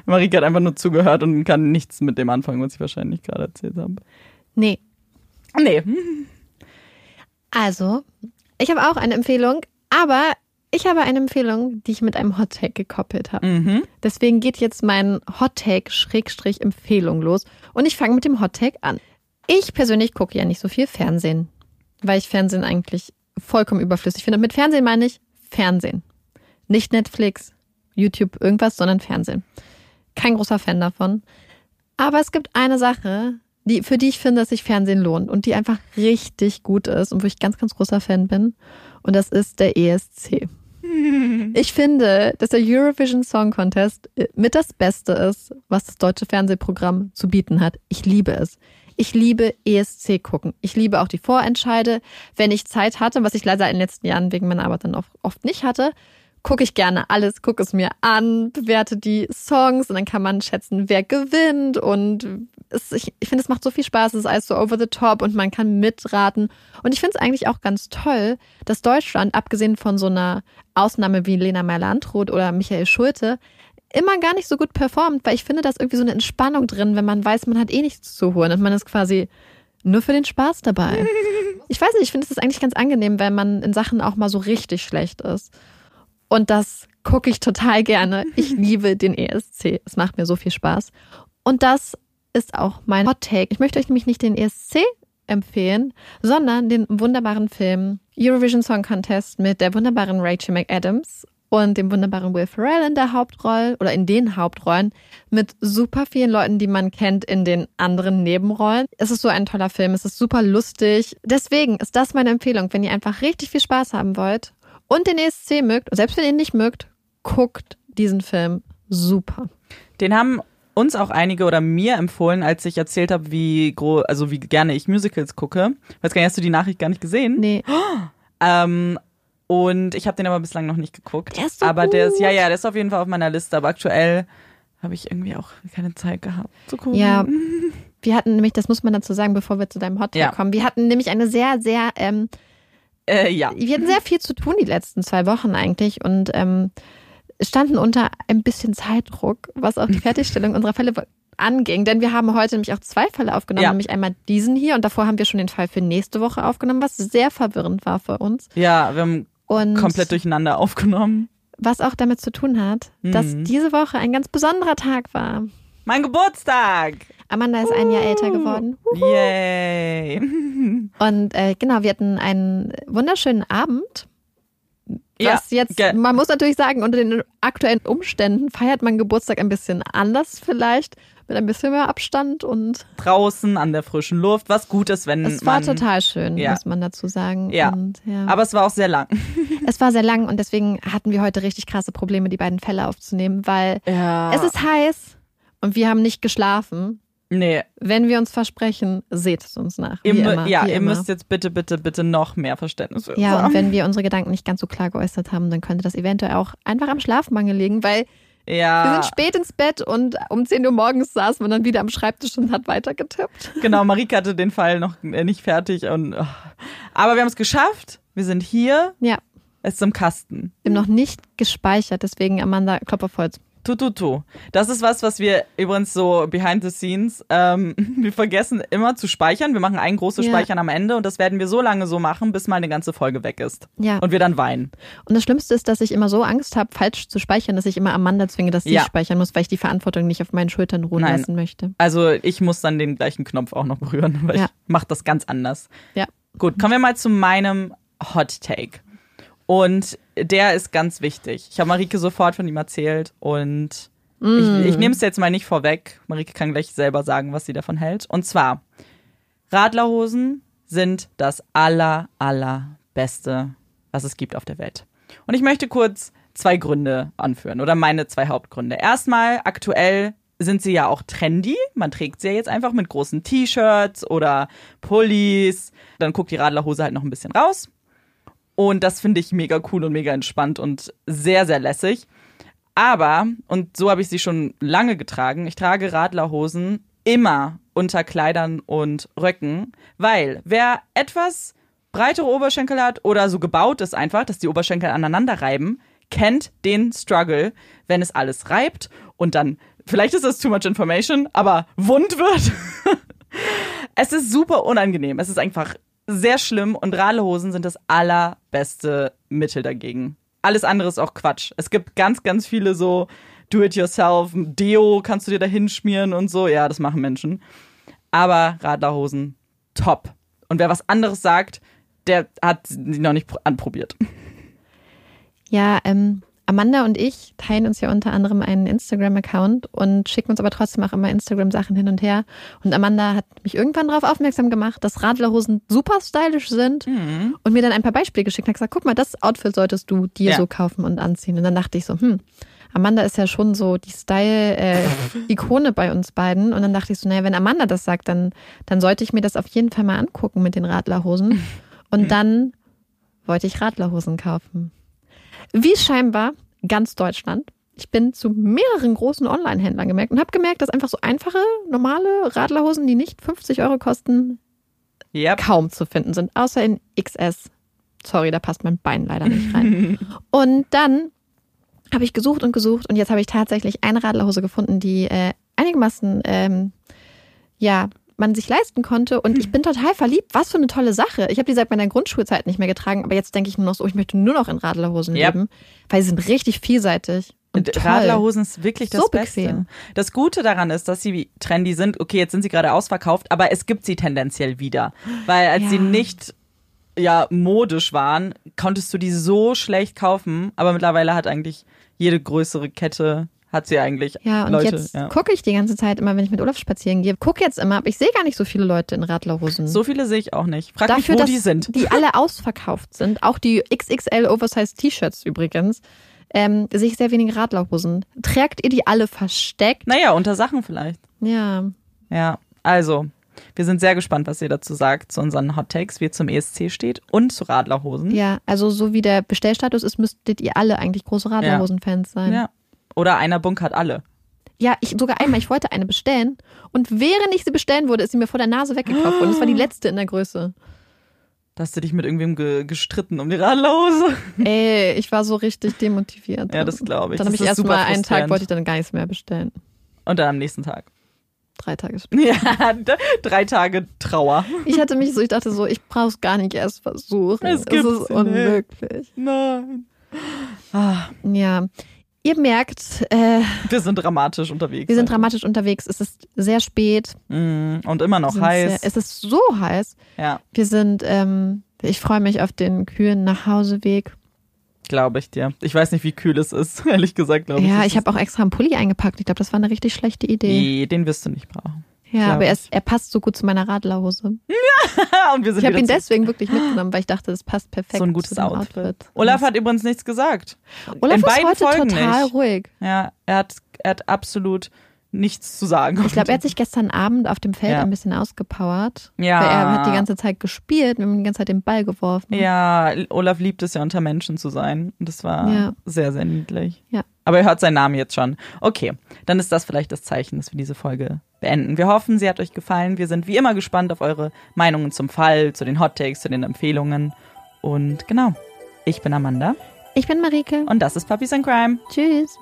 Marike hat einfach nur zugehört und kann nichts mit dem anfangen, was ich wahrscheinlich gerade erzählt habe. Nee. Nee. Also, ich habe auch eine Empfehlung, aber ich habe eine Empfehlung, die ich mit einem Hot Take gekoppelt habe. Mhm. Deswegen geht jetzt mein Hot Take Schrägstrich Empfehlung los und ich fange mit dem Hot Take an. Ich persönlich gucke ja nicht so viel Fernsehen, weil ich Fernsehen eigentlich vollkommen überflüssig finde. Mit Fernsehen meine ich Fernsehen. Nicht Netflix, YouTube, irgendwas, sondern Fernsehen. Kein großer Fan davon. Aber es gibt eine Sache, die, für die ich finde, dass sich Fernsehen lohnt und die einfach richtig gut ist und wo ich ganz, ganz großer Fan bin. Und das ist der ESC. Ich finde, dass der Eurovision Song Contest mit das Beste ist, was das deutsche Fernsehprogramm zu bieten hat. Ich liebe es. Ich liebe ESC gucken. Ich liebe auch die Vorentscheide. Wenn ich Zeit hatte, was ich leider in den letzten Jahren wegen meiner Arbeit dann oft nicht hatte, gucke ich gerne alles, gucke es mir an, bewerte die Songs und dann kann man schätzen, wer gewinnt und es, ich, ich finde, es macht so viel Spaß, es ist alles so over the top und man kann mitraten und ich finde es eigentlich auch ganz toll, dass Deutschland, abgesehen von so einer Ausnahme wie Lena Meyer-Landrut oder Michael Schulte, immer gar nicht so gut performt, weil ich finde, da ist irgendwie so eine Entspannung drin, wenn man weiß, man hat eh nichts zu holen und man ist quasi nur für den Spaß dabei. Ich weiß nicht, ich finde es ist eigentlich ganz angenehm, wenn man in Sachen auch mal so richtig schlecht ist. Und das gucke ich total gerne. Ich liebe den ESC. Es macht mir so viel Spaß. Und das ist auch mein Hot Take. Ich möchte euch nämlich nicht den ESC empfehlen, sondern den wunderbaren Film Eurovision Song Contest mit der wunderbaren Rachel McAdams und dem wunderbaren Will Ferrell in der Hauptrolle oder in den Hauptrollen mit super vielen Leuten, die man kennt in den anderen Nebenrollen. Es ist so ein toller Film, es ist super lustig. Deswegen ist das meine Empfehlung, wenn ihr einfach richtig viel Spaß haben wollt und den ESC mögt, und selbst wenn ihr ihn nicht mögt, guckt diesen Film super. Den haben uns auch einige oder mir empfohlen, als ich erzählt habe, wie groß, also wie gerne ich Musicals gucke. Weiß gar nicht, hast du die Nachricht gar nicht gesehen? Nee. Ähm, und ich habe den aber bislang noch nicht geguckt. Der ist so aber der ist, ja, gut. ja, der ist auf jeden Fall auf meiner Liste. Aber aktuell habe ich irgendwie auch keine Zeit gehabt zu gucken. Ja, wir hatten nämlich, das muss man dazu sagen, bevor wir zu deinem Hot Take Ja. kommen, wir hatten nämlich eine sehr, sehr, ähm, Äh, ja. wir hatten sehr viel zu tun die letzten zwei Wochen eigentlich und ähm, standen unter ein bisschen Zeitdruck, was auch die Fertigstellung unserer Fälle anging. Denn wir haben heute nämlich auch zwei Fälle aufgenommen, Ja. nämlich einmal diesen hier und davor haben wir schon den Fall für nächste Woche aufgenommen, was sehr verwirrend war für uns. Ja, wir haben Und komplett durcheinander aufgenommen. was auch damit zu tun hat, dass Mhm. diese Woche ein ganz besonderer Tag war. Mein Geburtstag! Amanda ist ein Jahr älter geworden. Yay! Und äh, genau, wir hatten einen wunderschönen Abend. Was Ja, jetzt, ge- man muss natürlich sagen, unter den aktuellen Umständen feiert man Geburtstag ein bisschen anders vielleicht, mit ein bisschen mehr Abstand und Draußen an der frischen Luft, was gut ist, wenn es war man. total schön, Ja. muss man dazu sagen. Ja. Und, ja. Aber es war auch sehr lang. es war sehr lang und deswegen hatten wir heute richtig krasse Probleme, die beiden Fälle aufzunehmen, weil Ja. es ist heiß und wir haben nicht geschlafen. Nee, Wenn wir uns versprechen, seht es uns nach. ihr, immer, ja, ihr immer. müsst jetzt bitte, bitte, bitte noch mehr Verständnis für uns Ja, und haben. wenn wir unsere Gedanken nicht ganz so klar geäußert haben, dann könnte das eventuell auch einfach am Schlafmangel liegen, weil ja. wir sind spät ins Bett und um 10 Uhr morgens saß man dann wieder am Schreibtisch und hat weitergetippt. Genau, Marike hatte den Fall noch äh, nicht fertig. Und, oh. Aber wir haben es geschafft. Wir sind hier. Ja, Es ist im Kasten. wir haben noch nicht gespeichert, deswegen Amanda, Klopf auf Holz. Tu, tu, tu. Das ist was, was wir übrigens so behind the scenes, ähm, wir vergessen immer zu speichern. Wir machen ein großes Ja. Speichern am Ende und das werden wir so lange so machen, bis mal eine ganze Folge weg ist. Ja, Und wir dann weinen. und das Schlimmste ist, dass ich immer so Angst habe, falsch zu speichern, dass ich immer Amanda zwinge, dass sie Ja. speichern muss, weil ich die Verantwortung nicht auf meinen Schultern ruhen Nein. lassen möchte. Also ich muss dann den gleichen Knopf auch noch berühren, weil Ja. ich mache das ganz anders. Ja. Gut, kommen wir mal zu meinem Hot Take. Und der ist ganz wichtig. Ich habe Marike sofort von ihm erzählt und ich, ich nehme es jetzt mal nicht vorweg. Marike kann gleich selber sagen, was sie davon hält. Und zwar, Radlerhosen sind das aller, allerbeste, was es gibt auf der Welt. Und ich möchte kurz zwei Gründe anführen oder meine zwei Hauptgründe. Erstmal, aktuell sind sie ja auch trendy. Man trägt sie ja jetzt einfach mit großen T-Shirts oder Pullis. Dann guckt die Radlerhose halt noch ein bisschen raus. Und das finde ich mega cool und mega entspannt und sehr, sehr lässig. Aber, und so habe ich sie schon lange getragen, ich trage Radlerhosen immer unter Kleidern und Röcken, weil wer etwas breitere Oberschenkel hat oder so gebaut ist einfach, dass die Oberschenkel aneinander reiben, kennt den Struggle, wenn es alles reibt und dann, vielleicht ist das too much information, aber wund wird. es ist super unangenehm. Es ist einfach sehr schlimm und Radlerhosen sind das allerbeste Mittel dagegen. Alles andere ist auch Quatsch. Es gibt ganz, ganz viele so Do-it-yourself, Deo kannst du dir da hinschmieren und so. Ja, das machen Menschen. Aber Radlerhosen, top. Und wer was anderes sagt, der hat sie noch nicht pr- anprobiert. Ja, ähm, Amanda und ich teilen uns ja unter anderem einen Instagram-Account und schicken uns aber trotzdem auch immer Instagram-Sachen hin und her. Und Amanda hat mich irgendwann darauf aufmerksam gemacht, dass Radlerhosen super stylisch sind Mhm. und mir dann ein paar Beispiele geschickt und hat gesagt, guck mal, das Outfit solltest du dir Ja. so kaufen und anziehen. Und dann dachte ich so, hm, Amanda ist ja schon so die Style-Ikone bei uns beiden. Und dann dachte ich so, naja, wenn Amanda das sagt, dann, dann sollte ich mir das auf jeden Fall mal angucken mit den Radlerhosen. Und dann wollte ich Radlerhosen kaufen. Wie scheinbar ganz Deutschland. Ich bin zu mehreren großen Online-Händlern gemerkt und habe gemerkt, dass einfach so einfache, normale Radlerhosen, die nicht 50 Euro kosten, Yep. kaum zu finden sind, außer in XS. Sorry, da passt mein Bein leider nicht rein. und dann habe ich gesucht und gesucht und jetzt habe ich tatsächlich eine Radlerhose gefunden, die äh, einigermaßen, ähm, ja, man sich leisten konnte und ich bin total verliebt. Was für eine tolle Sache. Ich habe die seit meiner Grundschulzeit nicht mehr getragen, aber jetzt denke ich nur noch so, ich möchte nur noch in Radlerhosen Ja. leben, weil sie sind richtig vielseitig. Und. Radlerhosen ist wirklich das So Beste. bequem. Das Gute daran ist, dass sie trendy sind. Okay, jetzt sind sie gerade ausverkauft, aber es gibt sie tendenziell wieder. Weil als Ja. sie nicht ja modisch waren, konntest du die so schlecht kaufen. Aber mittlerweile hat eigentlich jede größere Kette hat sie eigentlich Ja, und Leute. jetzt ja. gucke ich die ganze Zeit immer, wenn ich mit Olaf spazieren gehe. Guck jetzt immer, aber ich sehe gar nicht so viele Leute in Radlerhosen. So viele sehe ich auch nicht. Frag Dafür, mich, wo dass die sind. die alle ausverkauft sind, auch die XXL Oversize T-Shirts übrigens, ähm, sehe ich sehr wenige Radlerhosen. Trägt ihr die alle versteckt? Naja, unter Sachen vielleicht. Ja. Ja, also, wir sind sehr gespannt, was ihr dazu sagt, zu unseren Hot Takes, wie ihr zum ESC steht und zu Radlerhosen. Ja, also so wie der Bestellstatus ist, müsstet ihr alle eigentlich große Radlerhosen-Fans sein. Ja. Oder einer bunkert alle. Ja, ich sogar einmal, ich wollte eine bestellen und während ich sie bestellen wurde, ist sie mir vor der Nase weggekauft worden. Das war die letzte in der Größe. Da hast du dich mit irgendwem ge gestritten um die Radlerhose. Ey, ich war so richtig demotiviert. Ja, das glaube ich. Dann habe ich erst mal einen Tag, wollte ich dann gar nichts mehr bestellen. Und dann am nächsten Tag. Drei Tage später. Ja, drei Tage Trauer. Ich hatte mich so, ich dachte so, ich brauche es gar nicht erst versuchen. Es Es, ist nicht. unmöglich. Nein. Ah, Ja. Ihr merkt, äh, wir sind dramatisch unterwegs. wir sind dramatisch unterwegs. Es ist sehr spät. Mm, Und immer noch heiß. Sehr, es ist so heiß. ja, Wir sind, ähm, ich freue mich auf den kühlen Nachhauseweg. glaube ich dir. Ich weiß nicht, wie kühl es ist. Ehrlich gesagt, glaube ich. Ja, ich habe auch extra einen Pulli eingepackt. Ich glaube, das war eine richtig schlechte Idee. Nee, den wirst du nicht brauchen. Ja, aber er, ist, er passt so gut zu meiner Radlerhose. Und wir sind Ich habe ihn deswegen wirklich mitgenommen, weil ich dachte, das passt perfekt so ein gutes Outfit. Outfit. Olaf hat übrigens nichts gesagt. Olaf in ist heute Folgen total nicht. ruhig. Ja, er hat, er hat absolut nichts zu sagen. Ich glaube, er hat sich gestern Abend auf dem Feld Ja. ein bisschen ausgepowert. Ja. Weil er hat die ganze Zeit gespielt, haben die ganze Zeit den Ball geworfen. Ja, Olaf liebt es ja, unter Menschen zu sein. Und das war Ja. sehr, sehr niedlich. Ja. Aber er hört seinen Namen jetzt schon. Okay, dann ist das vielleicht das Zeichen, dass wir diese Folge beenden. Wir hoffen, sie hat euch gefallen. Wir sind wie immer gespannt auf eure Meinungen zum Fall, zu den Hot Takes, zu den Empfehlungen. Und genau, ich bin Amanda Ich bin Marike. und das ist Puppies and Crime. Tschüss.